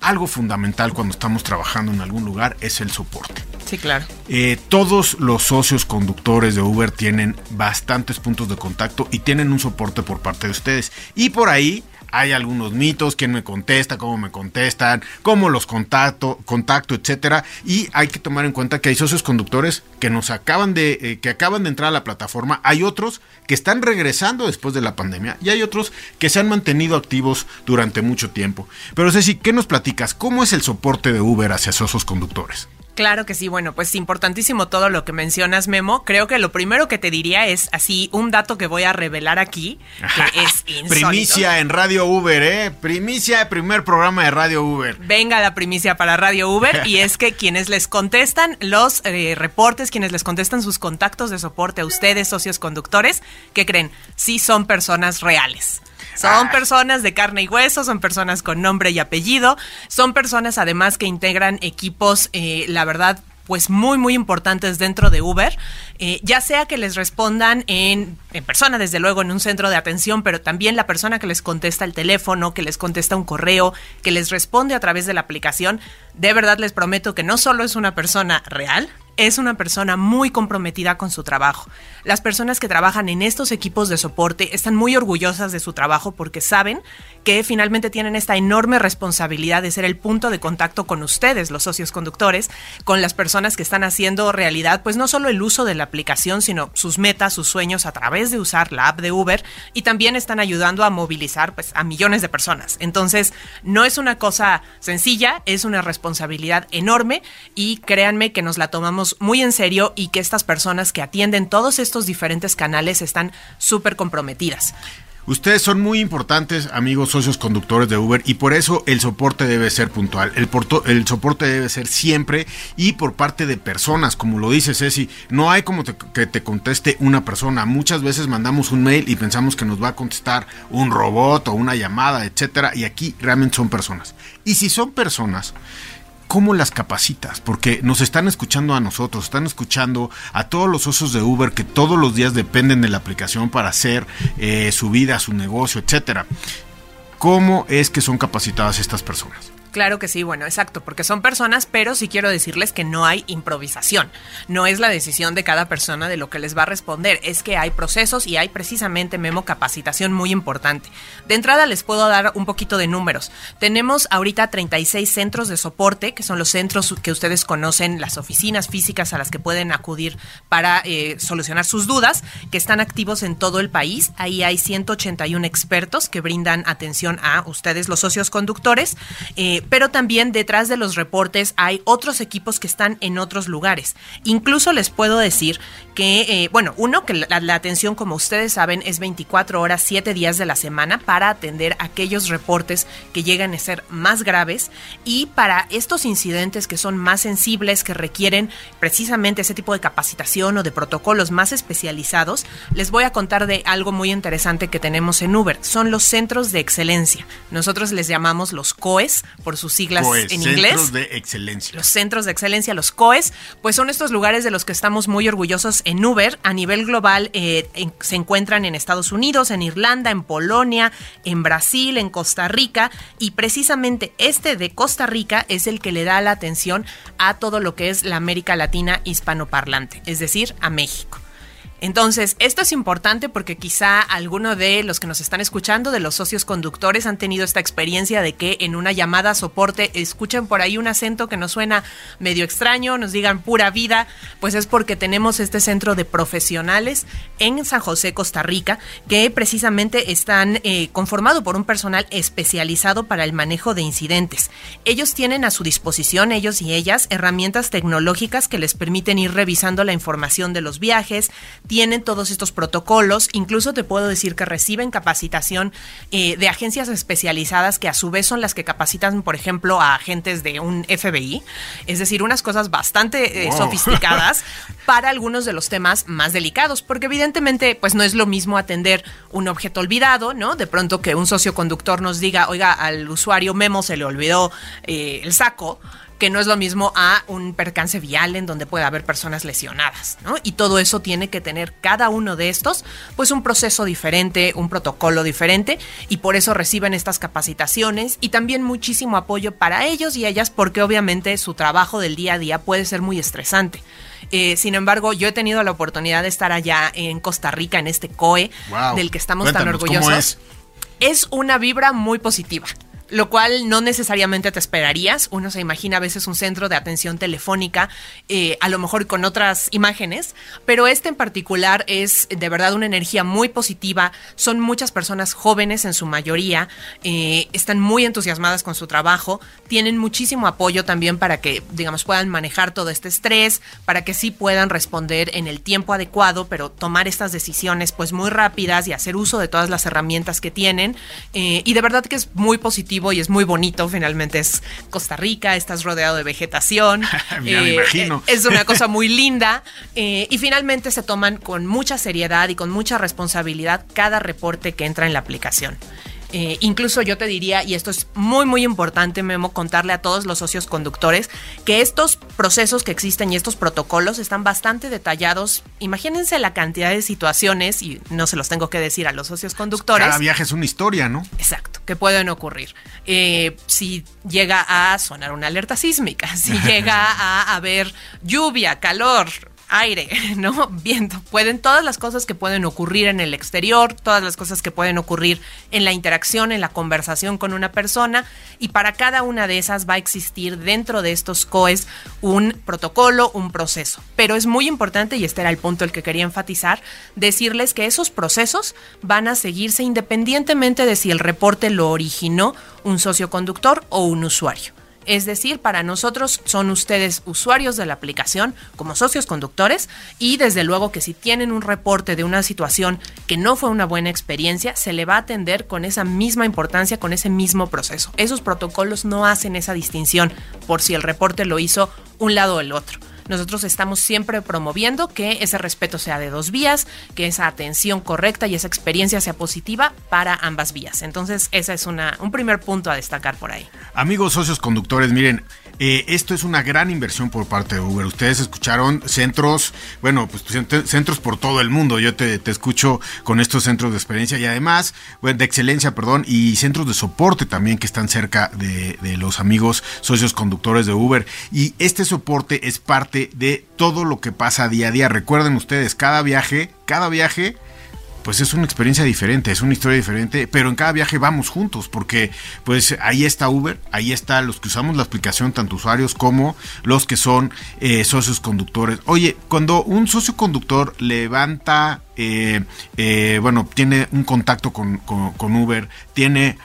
Speaker 1: algo fundamental cuando estamos trabajando en algún lugar es el soporte.
Speaker 3: Sí, claro.
Speaker 1: Eh, todos los socios conductores de Uber tienen bastantes puntos de contacto y tienen un soporte por parte de ustedes. Y por ahí hay algunos mitos, quién me contesta, cómo me contestan, cómo los contacto, contacto, etcétera. Y hay que tomar en cuenta que hay socios conductores que nos acaban de, eh, que acaban de entrar a la plataforma. Hay otros que están regresando después de la pandemia y hay otros que se han mantenido activos durante mucho tiempo. Pero Ceci, ¿qué nos platicas? ¿Cómo es el soporte de Uber hacia socios conductores?
Speaker 3: Claro que sí, bueno, pues importantísimo todo lo que mencionas, Memo. Creo que lo primero que te diría es así un dato que voy a revelar aquí, que <laughs> es insólito.
Speaker 1: Primicia en Radio Uber, ¿eh? Primicia, primer programa de Radio Uber.
Speaker 3: Venga la primicia para Radio Uber y es que quienes les contestan los eh, reportes, quienes les contestan sus contactos de soporte a ustedes, socios conductores, ¿qué creen? Sí son personas reales. Son personas de carne y hueso, son personas con nombre y apellido, son personas además que integran equipos, eh, la verdad, pues muy, muy importantes dentro de Uber, eh, ya sea que les respondan en, en, persona, desde luego, en un centro de atención, pero también la persona que les contesta el teléfono, que les contesta un correo, que les responde a través de la aplicación, de verdad les prometo que no solo es una persona real, es una persona muy comprometida con su trabajo. Las personas que trabajan en estos equipos de soporte están muy orgullosas de su trabajo porque saben que finalmente tienen esta enorme responsabilidad de ser el punto de contacto con ustedes, los socios conductores, con las personas que están haciendo realidad, pues no solo el uso de la aplicación, sino sus metas, sus sueños a través de usar la app de Uber y también están ayudando a movilizar pues a millones de personas. Entonces, no es una cosa sencilla, es una responsabilidad enorme y créanme que nos la tomamos muy en serio y que estas personas que atienden todos estos diferentes canales están súper comprometidas.
Speaker 1: Ustedes son muy importantes, amigos socios conductores de Uber, y por eso el soporte debe ser puntual. El, soporte debe ser siempre y por parte de personas, como lo dice Ceci. No hay como que te conteste una persona. Muchas veces mandamos un mail y pensamos que nos va a contestar un robot o una llamada, etcétera, y aquí realmente son personas. Y si son personas, ¿cómo las capacitas? Porque nos están escuchando a nosotros, están escuchando a todos los osos de Uber que todos los días dependen de la aplicación para hacer eh, su vida, su negocio, etcétera. ¿Cómo es que son capacitadas estas personas?
Speaker 3: Claro que sí, bueno, exacto, porque son personas, pero sí quiero decirles que no hay improvisación. No es la decisión de cada persona de lo que les va a responder, es que hay procesos y hay precisamente memo capacitación muy importante. De entrada les puedo dar un poquito de números. Tenemos ahorita 36 centros de soporte, que son los centros que ustedes conocen, las oficinas físicas a las que pueden acudir para eh, solucionar sus dudas, que están activos en todo el país. Ahí hay 181 expertos que brindan atención a ustedes, los socios conductores. Eh, pero también detrás de los reportes hay otros equipos que están en otros lugares. Incluso les puedo decir que, eh, bueno, uno, que la, la, atención, como ustedes saben, es 24 horas, 7 días de la semana para atender aquellos reportes que llegan a ser más graves y para estos incidentes que son más sensibles, que requieren precisamente ese tipo de capacitación o de protocolos más especializados, les voy a contar de algo muy interesante que tenemos en Uber. Son los centros de excelencia. Nosotros les llamamos los COES, por sus siglas en inglés.
Speaker 1: Centros de excelencia.
Speaker 3: Los centros de excelencia, los COES, pues son estos lugares de los que estamos muy orgullosos en Uber. A nivel global eh, en, se encuentran en Estados Unidos, en Irlanda, en Polonia, en Brasil, en Costa Rica y precisamente este de Costa Rica es el que le da la atención a todo lo que es la América Latina hispanoparlante, es decir, a México. Entonces, esto es importante porque quizá alguno de los que nos están escuchando, de los socios conductores, han tenido esta experiencia de que en una llamada soporte escuchen por ahí un acento que nos suena medio extraño, nos digan pura vida, pues es porque tenemos este centro de profesionales en San José, Costa Rica, que precisamente están eh, conformado por un personal especializado para el manejo de incidentes. Ellos tienen a su disposición, ellos y ellas, herramientas tecnológicas que les permiten ir revisando la información de los viajes, tienen todos estos protocolos, incluso te puedo decir que reciben capacitación eh, de agencias especializadas que a su vez son las que capacitan, por ejemplo, a agentes de un FBI, es decir, unas cosas bastante eh, sofisticadas <laughs> para algunos de los temas más delicados, porque evidentemente pues no es lo mismo atender un objeto olvidado, ¿no? De pronto que un socioconductor nos diga, oiga, al usuario Memo se le olvidó eh, el saco, que no es lo mismo a un percance vial en donde puede haber personas lesionadas, ¿no? Y todo eso tiene que tener cada uno de estos, pues un proceso diferente, un protocolo diferente, y por eso reciben estas capacitaciones y también muchísimo apoyo para ellos y ellas, porque obviamente su trabajo del día a día puede ser muy estresante. Eh, sin embargo, yo he tenido la oportunidad de estar allá en Costa Rica, en este COE,
Speaker 1: Wow.
Speaker 3: del que estamos
Speaker 1: Cuéntanos,
Speaker 3: tan
Speaker 1: ¿cómo
Speaker 3: orgullosos.
Speaker 1: es?
Speaker 3: es una vibra muy positiva. Lo cual no necesariamente te esperarías. Uno se imagina a veces un centro de atención telefónica, eh, a lo mejor con otras imágenes, pero este en particular es de verdad una energía muy positiva. Son muchas personas jóvenes en su mayoría, eh, están muy entusiasmadas con su trabajo, tienen muchísimo apoyo también para que, digamos, puedan manejar todo este estrés, para que sí puedan responder en el tiempo adecuado, pero tomar estas decisiones pues muy rápidas y hacer uso de todas las herramientas que tienen. Eh, y de verdad que es muy positivo y es muy bonito. Finalmente es Costa Rica, estás rodeado de vegetación. <laughs>
Speaker 1: Me imagino.
Speaker 3: Es una cosa muy linda. eh, y finalmente se toman con mucha seriedad y con mucha responsabilidad cada reporte que entra en la aplicación. Eh, incluso yo te diría, y esto es muy muy importante, Memo, contarle a todos los socios conductores, que estos procesos que existen y estos protocolos están bastante detallados. Imagínense la cantidad de situaciones, y no se los tengo que decir a los socios conductores.
Speaker 1: Cada viaje es una historia, ¿no?
Speaker 3: Exacto, que pueden ocurrir. Eh, si llega a sonar una alerta sísmica, <laughs> si llega a haber lluvia, calor, aire, <laughs> ¿no? Viento. Pueden todas las cosas que pueden ocurrir en el exterior, todas las cosas que pueden ocurrir en la interacción, en la conversación con una persona. Y para cada una de esas va a existir dentro de estos COEs un protocolo, un proceso. Pero es muy importante, y este era el punto el que quería enfatizar, decirles que esos procesos van a seguirse independientemente de si el reporte lo originó un socioconductor o un usuario. Es decir, para nosotros son ustedes usuarios de la aplicación como socios conductores y desde luego que si tienen un reporte de una situación que no fue una buena experiencia, se le va a atender con esa misma importancia, con ese mismo proceso. Esos protocolos no hacen esa distinción por si el reporte lo hizo un lado o el otro. Nosotros estamos siempre promoviendo que ese respeto sea de dos vías, que esa atención correcta y esa experiencia sea positiva para ambas vías. Entonces, ese es un primer punto a destacar por ahí.
Speaker 1: Amigos socios conductores, miren, eh, esto es una gran inversión por parte de Uber. Ustedes escucharon centros, bueno, pues cent- centros por todo el mundo. Yo te, te escucho con estos centros de experiencia y además, bueno, de excelencia, perdón, y centros de soporte también que están cerca de los amigos socios conductores de Uber. Y este soporte es parte de todo lo que pasa día a día. Recuerden ustedes, cada viaje, cada viaje pues es una experiencia diferente, es una historia diferente, pero en cada viaje vamos juntos, porque pues ahí está Uber, ahí está los que usamos la aplicación, tanto usuarios como los que son eh, socios conductores. Oye, cuando un socio conductor levanta eh, eh, bueno, tiene un contacto con, Uber, tiene,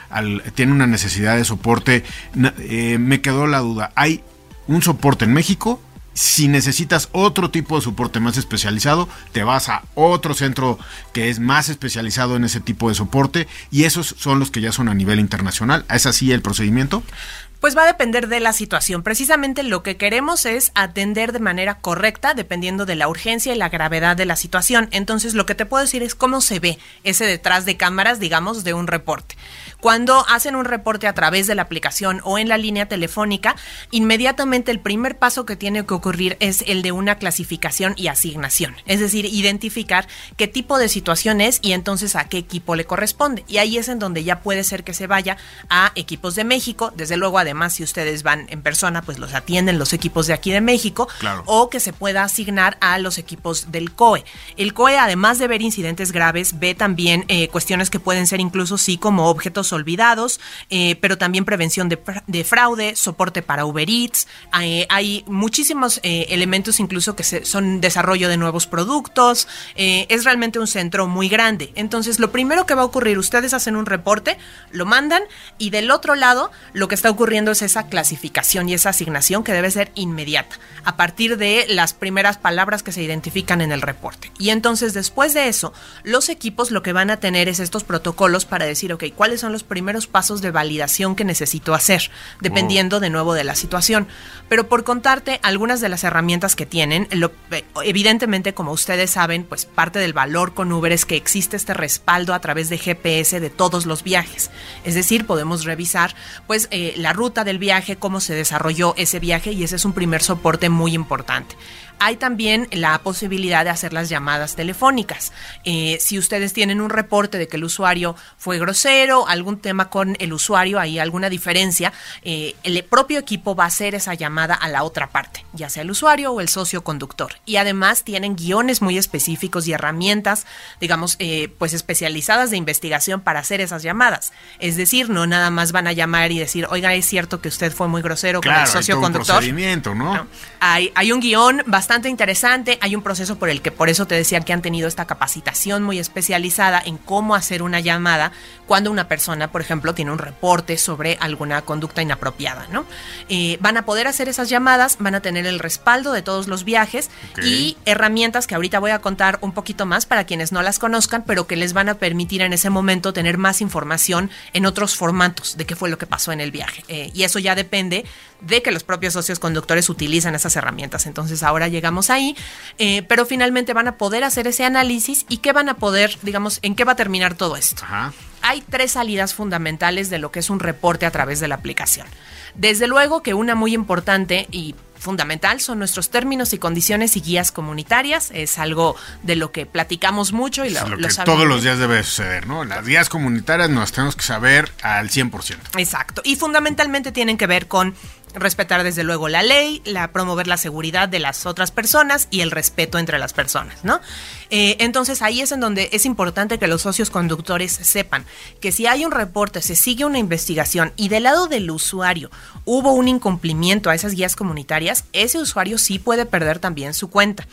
Speaker 1: tiene una necesidad de soporte. me quedó la duda, ¿hay un soporte en México? Si necesitas otro tipo de soporte más especializado, te vas a otro centro que es más especializado en ese tipo de soporte y esos son los que ya son a nivel internacional. ¿Es así el procedimiento?
Speaker 3: Pues va a depender de la situación. Precisamente lo que queremos es atender de manera correcta dependiendo de la urgencia y la gravedad de la situación. Entonces lo que te puedo decir es cómo se ve ese detrás de cámaras, digamos, de un reporte. Cuando hacen un reporte a través de la aplicación o en la línea telefónica, inmediatamente el primer paso que tiene que ocurrir es el de una clasificación y asignación. Es decir, identificar qué tipo de situación es y entonces a qué equipo le corresponde. Y ahí es en donde ya puede ser que se vaya a equipos de México. Desde luego, además, si ustedes van en persona, pues los atienden los equipos de aquí de México. O que se pueda asignar a los equipos del COE. El COE, además de ver incidentes graves, ve también eh, cuestiones que pueden ser incluso sí como objetos olvidados, eh, pero también prevención de, fraude, soporte para Uber Eats. hay muchísimos eh, elementos incluso que son desarrollo de nuevos productos. Es realmente un centro muy grande. Entonces, lo primero que va a ocurrir, ustedes hacen un reporte, lo mandan y del otro lado lo que está ocurriendo es esa clasificación y esa asignación que debe ser inmediata, a partir de las primeras palabras que se identifican en el reporte. Y entonces, después de eso, los equipos lo que van a tener es estos protocolos para decir, ok, ¿cuáles son los primeros pasos de validación que necesito hacer, dependiendo de nuevo de la situación. Pero por contarte algunas de las herramientas que tienen, evidentemente, como ustedes saben, pues parte del valor con Uber es que existe este respaldo a través de GPS de todos los viajes. Es decir, podemos revisar pues eh, la ruta del viaje, cómo se desarrolló ese viaje y ese es un primer soporte muy importante hay también la posibilidad de hacer las llamadas telefónicas. Eh, si ustedes tienen un reporte de que el usuario fue grosero, algún tema con el usuario, hay alguna diferencia, eh, el propio equipo va a hacer esa llamada a la otra parte, ya sea el usuario o el socio conductor. Y además tienen guiones muy específicos y herramientas, digamos, eh, pues especializadas de investigación para hacer esas llamadas. Es decir, no nada más van a llamar y decir, oiga, es cierto que usted fue muy grosero con el socio conductor.
Speaker 1: ¿no?
Speaker 3: Hay, hay un guion bastante interesante. Hay un proceso por el que por eso te decía que han tenido esta capacitación muy especializada en cómo hacer una llamada cuando una persona, por ejemplo, tiene un reporte sobre alguna conducta inapropiada, ¿no? Eh, van a poder hacer esas llamadas, van a tener el respaldo de todos los viajes y herramientas que ahorita voy a contar un poquito más para quienes no las conozcan, pero que les van a permitir en ese momento tener más información en otros formatos de qué fue lo que pasó en el viaje. Eh, y eso ya depende de que los propios socios conductores utilizan esas herramientas. Entonces ahora llegamos ahí, eh, pero finalmente van a poder hacer ese análisis y qué van a poder, digamos, en qué va a terminar todo esto. Hay tres salidas fundamentales de lo que es un reporte a través de la aplicación. Desde luego que una muy importante y fundamental son nuestros términos y condiciones y guías comunitarias. Es algo de lo que platicamos mucho y lo,
Speaker 1: lo, que todos los días debe suceder, ¿no? Las guías comunitarias nos tenemos que saber al 100%.
Speaker 3: Exacto. Y fundamentalmente tienen que ver con respetar desde luego la ley, la promover la seguridad de las otras personas y el respeto entre las personas, ¿no? Eh, entonces ahí es en donde es importante que los socios conductores sepan que si hay un reporte, se sigue una investigación y del lado del usuario hubo un incumplimiento a esas guías comunitarias, ese usuario sí puede perder también su cuenta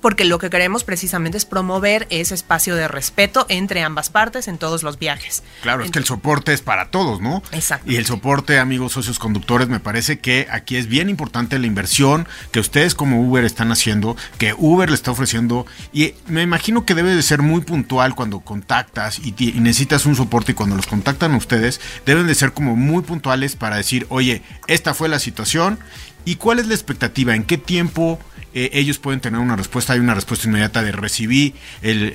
Speaker 3: porque lo que queremos precisamente es promover ese espacio de respeto entre ambas partes en todos los viajes.
Speaker 1: Claro, es que el soporte es para todos, ¿no?
Speaker 3: Exacto.
Speaker 1: Y el soporte, amigos socios conductores, me parece que aquí es bien importante la inversión que ustedes como Uber están haciendo, que Uber le está ofreciendo, y me imagino que debe de ser muy puntual cuando contactas y, y necesitas un soporte y cuando los contactan ustedes, deben de ser como muy puntuales para decir, oye, esta fue la situación y cuál es la expectativa, en qué tiempo eh, ellos pueden tener una respuesta, hay una respuesta inmediata de recibí, el,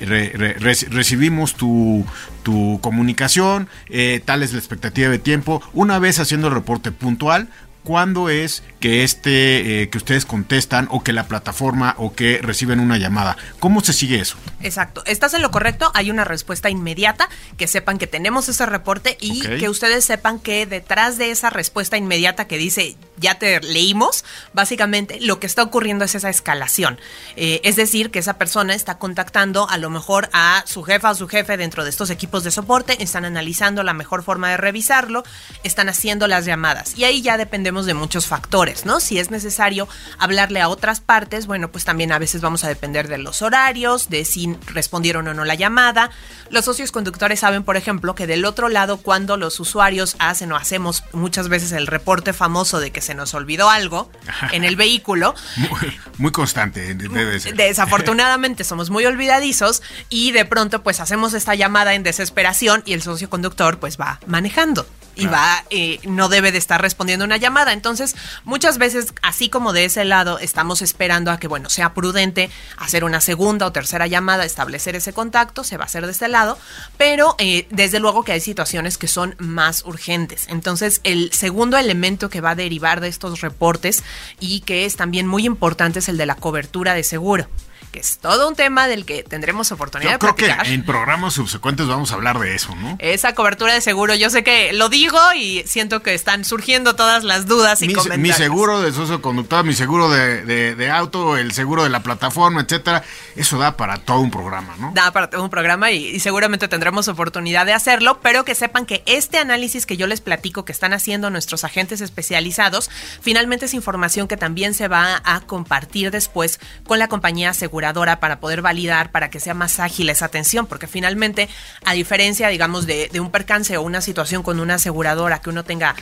Speaker 1: recibimos tu, tu comunicación, eh, tal es la expectativa de tiempo. Una vez haciendo el reporte puntual, ¿cuándo es que este eh, que ustedes contestan o que la plataforma o que reciben una llamada? ¿Cómo se sigue eso?
Speaker 3: Exacto. Estás en lo correcto. Hay una respuesta inmediata. Que sepan que tenemos ese reporte y que ustedes sepan que detrás de esa respuesta inmediata que dice ya te leímos, básicamente lo que está ocurriendo es esa escalación. Eh, es decir, que esa persona está contactando a lo mejor a su jefa o su jefe dentro de estos equipos de soporte, están analizando la mejor forma de revisarlo, están haciendo las llamadas. Y ahí ya dependemos de muchos factores, ¿no? Si es necesario hablarle a otras partes, bueno, pues también a veces vamos a depender de los horarios, de si respondieron o no la llamada. Los socios conductores saben, por ejemplo, que del otro lado, cuando los usuarios hacen o hacemos muchas veces el reporte famoso de que se nos olvidó algo en el vehículo, <laughs>
Speaker 1: Muy, muy constante, de- debe ser.
Speaker 3: Desafortunadamente somos muy olvidadizos y de pronto pues hacemos esta llamada en desesperación y el socio conductor pues va manejando y va, eh, no debe de estar respondiendo una llamada. Entonces, muchas veces, así como de ese lado, estamos esperando a que, bueno, sea prudente hacer una segunda o tercera llamada, establecer ese contacto, se va a hacer de este lado, pero eh, desde luego que hay situaciones que son más urgentes. Entonces, el segundo elemento que va a derivar de estos reportes y que es también muy importante es el de la cobertura de seguro que es todo un tema del que tendremos oportunidad
Speaker 1: Yo
Speaker 3: de
Speaker 1: creo que en programas subsecuentes vamos a hablar de eso, ¿no?
Speaker 3: Esa cobertura de seguro, yo sé que lo digo y siento que están surgiendo todas las dudas y
Speaker 1: Mi,
Speaker 3: comentarios.
Speaker 1: mi seguro de socio conductor, mi seguro de, de- de auto, el seguro de la plataforma, etcétera, eso da para todo un programa, ¿no?
Speaker 3: Da para todo un programa y, y seguramente tendremos oportunidad de hacerlo, pero que sepan que este análisis que yo les platico que están haciendo nuestros agentes especializados, finalmente es información que también se va a compartir después con la compañía aseguradora para poder validar, para que sea más ágil esa atención, porque finalmente, a diferencia, digamos, de, de un percance o una situación con una aseguradora que uno tenga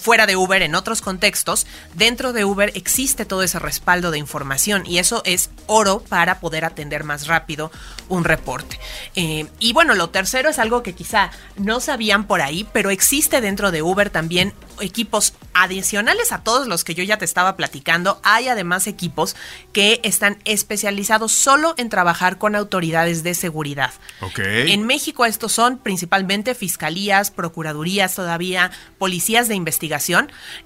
Speaker 3: fuera de Uber en otros contextos, dentro de Uber existe todo ese respaldo de información y eso es oro para poder atender más rápido un reporte. Eh, y bueno, lo tercero es algo que quizá no sabían por ahí, pero existe dentro de Uber también equipos adicionales a todos los que yo ya te estaba platicando. Hay además equipos que están especializados solo en trabajar con autoridades de seguridad.
Speaker 1: Ok.
Speaker 3: En México estos son principalmente fiscalías, procuradurías todavía, policías de investigación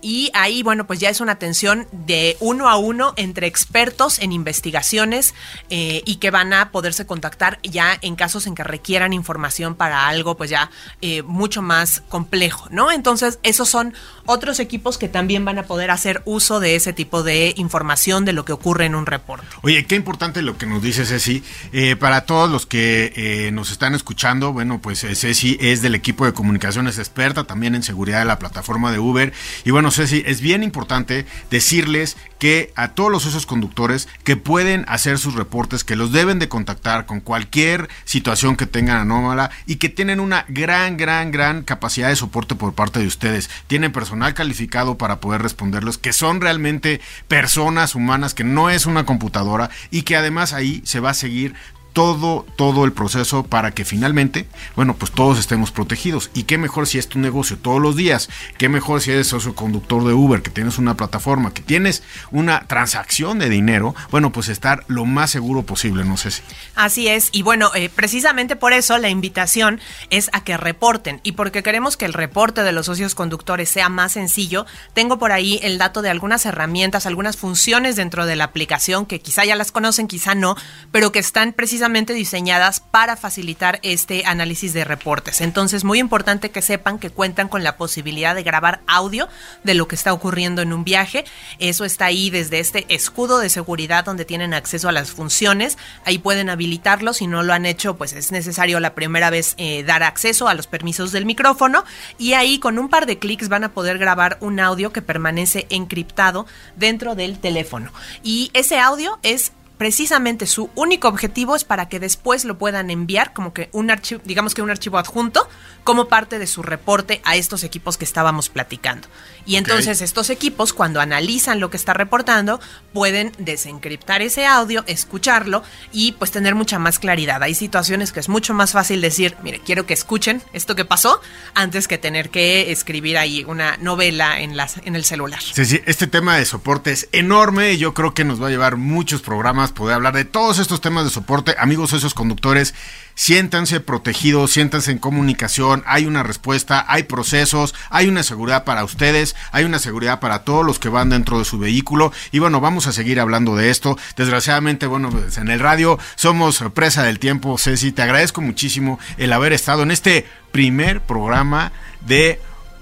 Speaker 3: y ahí, bueno, pues ya es una atención de uno a uno entre expertos en investigaciones eh, y que van a poderse contactar ya en casos en que requieran información para algo, pues ya eh, mucho más complejo, ¿no? Entonces, esos son otros equipos que también van a poder hacer uso de ese tipo de información de lo que ocurre en un reporte.
Speaker 1: Oye, qué importante lo que nos dice Ceci. Eh, para todos los que eh, nos están escuchando, bueno, pues eh, Ceci es del equipo de comunicaciones experta también en seguridad de la plataforma de Uber. Y bueno, Ceci, es bien importante decirles que a todos los socios conductores que pueden hacer sus reportes, que los deben de contactar con cualquier situación que tengan anómala y que tienen una gran, gran, gran capacidad de soporte por parte de ustedes. Tienen calificado para poder responderlos, que son realmente personas humanas, que no es una computadora y que además ahí se va a seguir todo, todo el proceso para que finalmente, bueno, pues todos estemos protegidos. Y qué mejor si es tu negocio todos los días, qué mejor si eres socio conductor de Uber, que tienes una plataforma, que tienes una transacción de dinero, bueno, pues estar lo más seguro posible, no sé si.
Speaker 3: Así es, y bueno, eh, precisamente por eso la invitación es a que reporten y porque queremos que el reporte de los socios conductores sea más sencillo, tengo por ahí el dato de algunas herramientas, algunas funciones dentro de la aplicación que quizá ya las conocen, quizá no, pero que están precisamente diseñadas para facilitar este análisis de reportes. Entonces, muy importante que sepan que cuentan con la posibilidad de grabar audio de lo que está ocurriendo en un viaje. Eso está ahí desde este escudo de seguridad donde tienen acceso a las funciones. Ahí pueden habilitarlo. Si no lo han hecho, pues es necesario la primera vez eh, dar acceso a los permisos del micrófono. Y ahí con un par de clics van a poder grabar un audio que permanece encriptado dentro del teléfono. Y ese audio es precisamente su único objetivo es para que después lo puedan enviar como que un archivo, digamos que un archivo adjunto como parte de su reporte a estos equipos que estábamos platicando. Y entonces estos equipos cuando analizan lo que está reportando pueden desencriptar ese audio, escucharlo y pues tener mucha más claridad. Hay situaciones que es mucho más fácil decir, mire, quiero que escuchen esto que pasó antes que tener que escribir ahí una novela en las en el celular.
Speaker 1: Sí, sí, este tema de soporte es enorme y yo creo que nos va a llevar muchos programas poder hablar de todos estos temas de soporte. Amigos socios conductores, siéntanse protegidos, siéntanse en comunicación, hay una respuesta, hay procesos, hay una seguridad para ustedes, hay una seguridad para todos los que van dentro de su vehículo. Y bueno, vamos a seguir hablando de esto. Desgraciadamente, bueno, pues en el radio somos presa del tiempo, Ceci, te agradezco muchísimo el haber estado en este primer programa de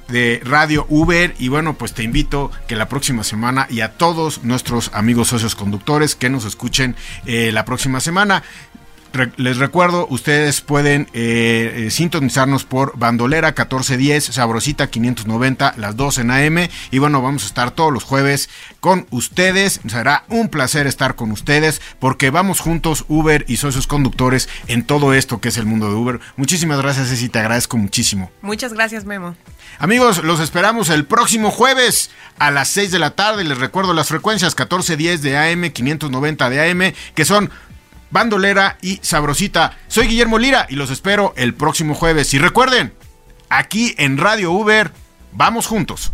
Speaker 1: de Radio Uber. Y bueno pues te invito que la próxima semana y a todos nuestros amigos socios conductores que nos escuchen eh, la próxima semana les recuerdo, ustedes pueden eh, eh, sintonizarnos por Bandolera 1410, Sabrosita 590, las 2 en AM. Y bueno, vamos a estar todos los jueves con ustedes. Será un placer estar con ustedes porque vamos juntos, Uber y socios conductores, en todo esto que es el mundo de Uber. Muchísimas gracias, Ceci, te agradezco muchísimo.
Speaker 3: Muchas gracias, Memo.
Speaker 1: Amigos, los esperamos el próximo jueves a las 6 de la tarde. Les recuerdo las frecuencias 1410 de AM, 590 de AM, que son bandolera y sabrosita. Soy Guillermo Lira y los espero el próximo jueves. Y recuerden, aquí en Radio Uber, vamos juntos.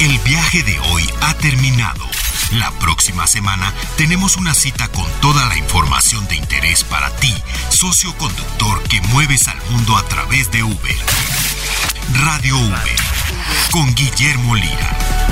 Speaker 5: El viaje de hoy ha terminado. La próxima semana tenemos una cita con toda la información de interés para ti, socio conductor que mueves al mundo a través de Uber. Radio Uber, con Guillermo Lira.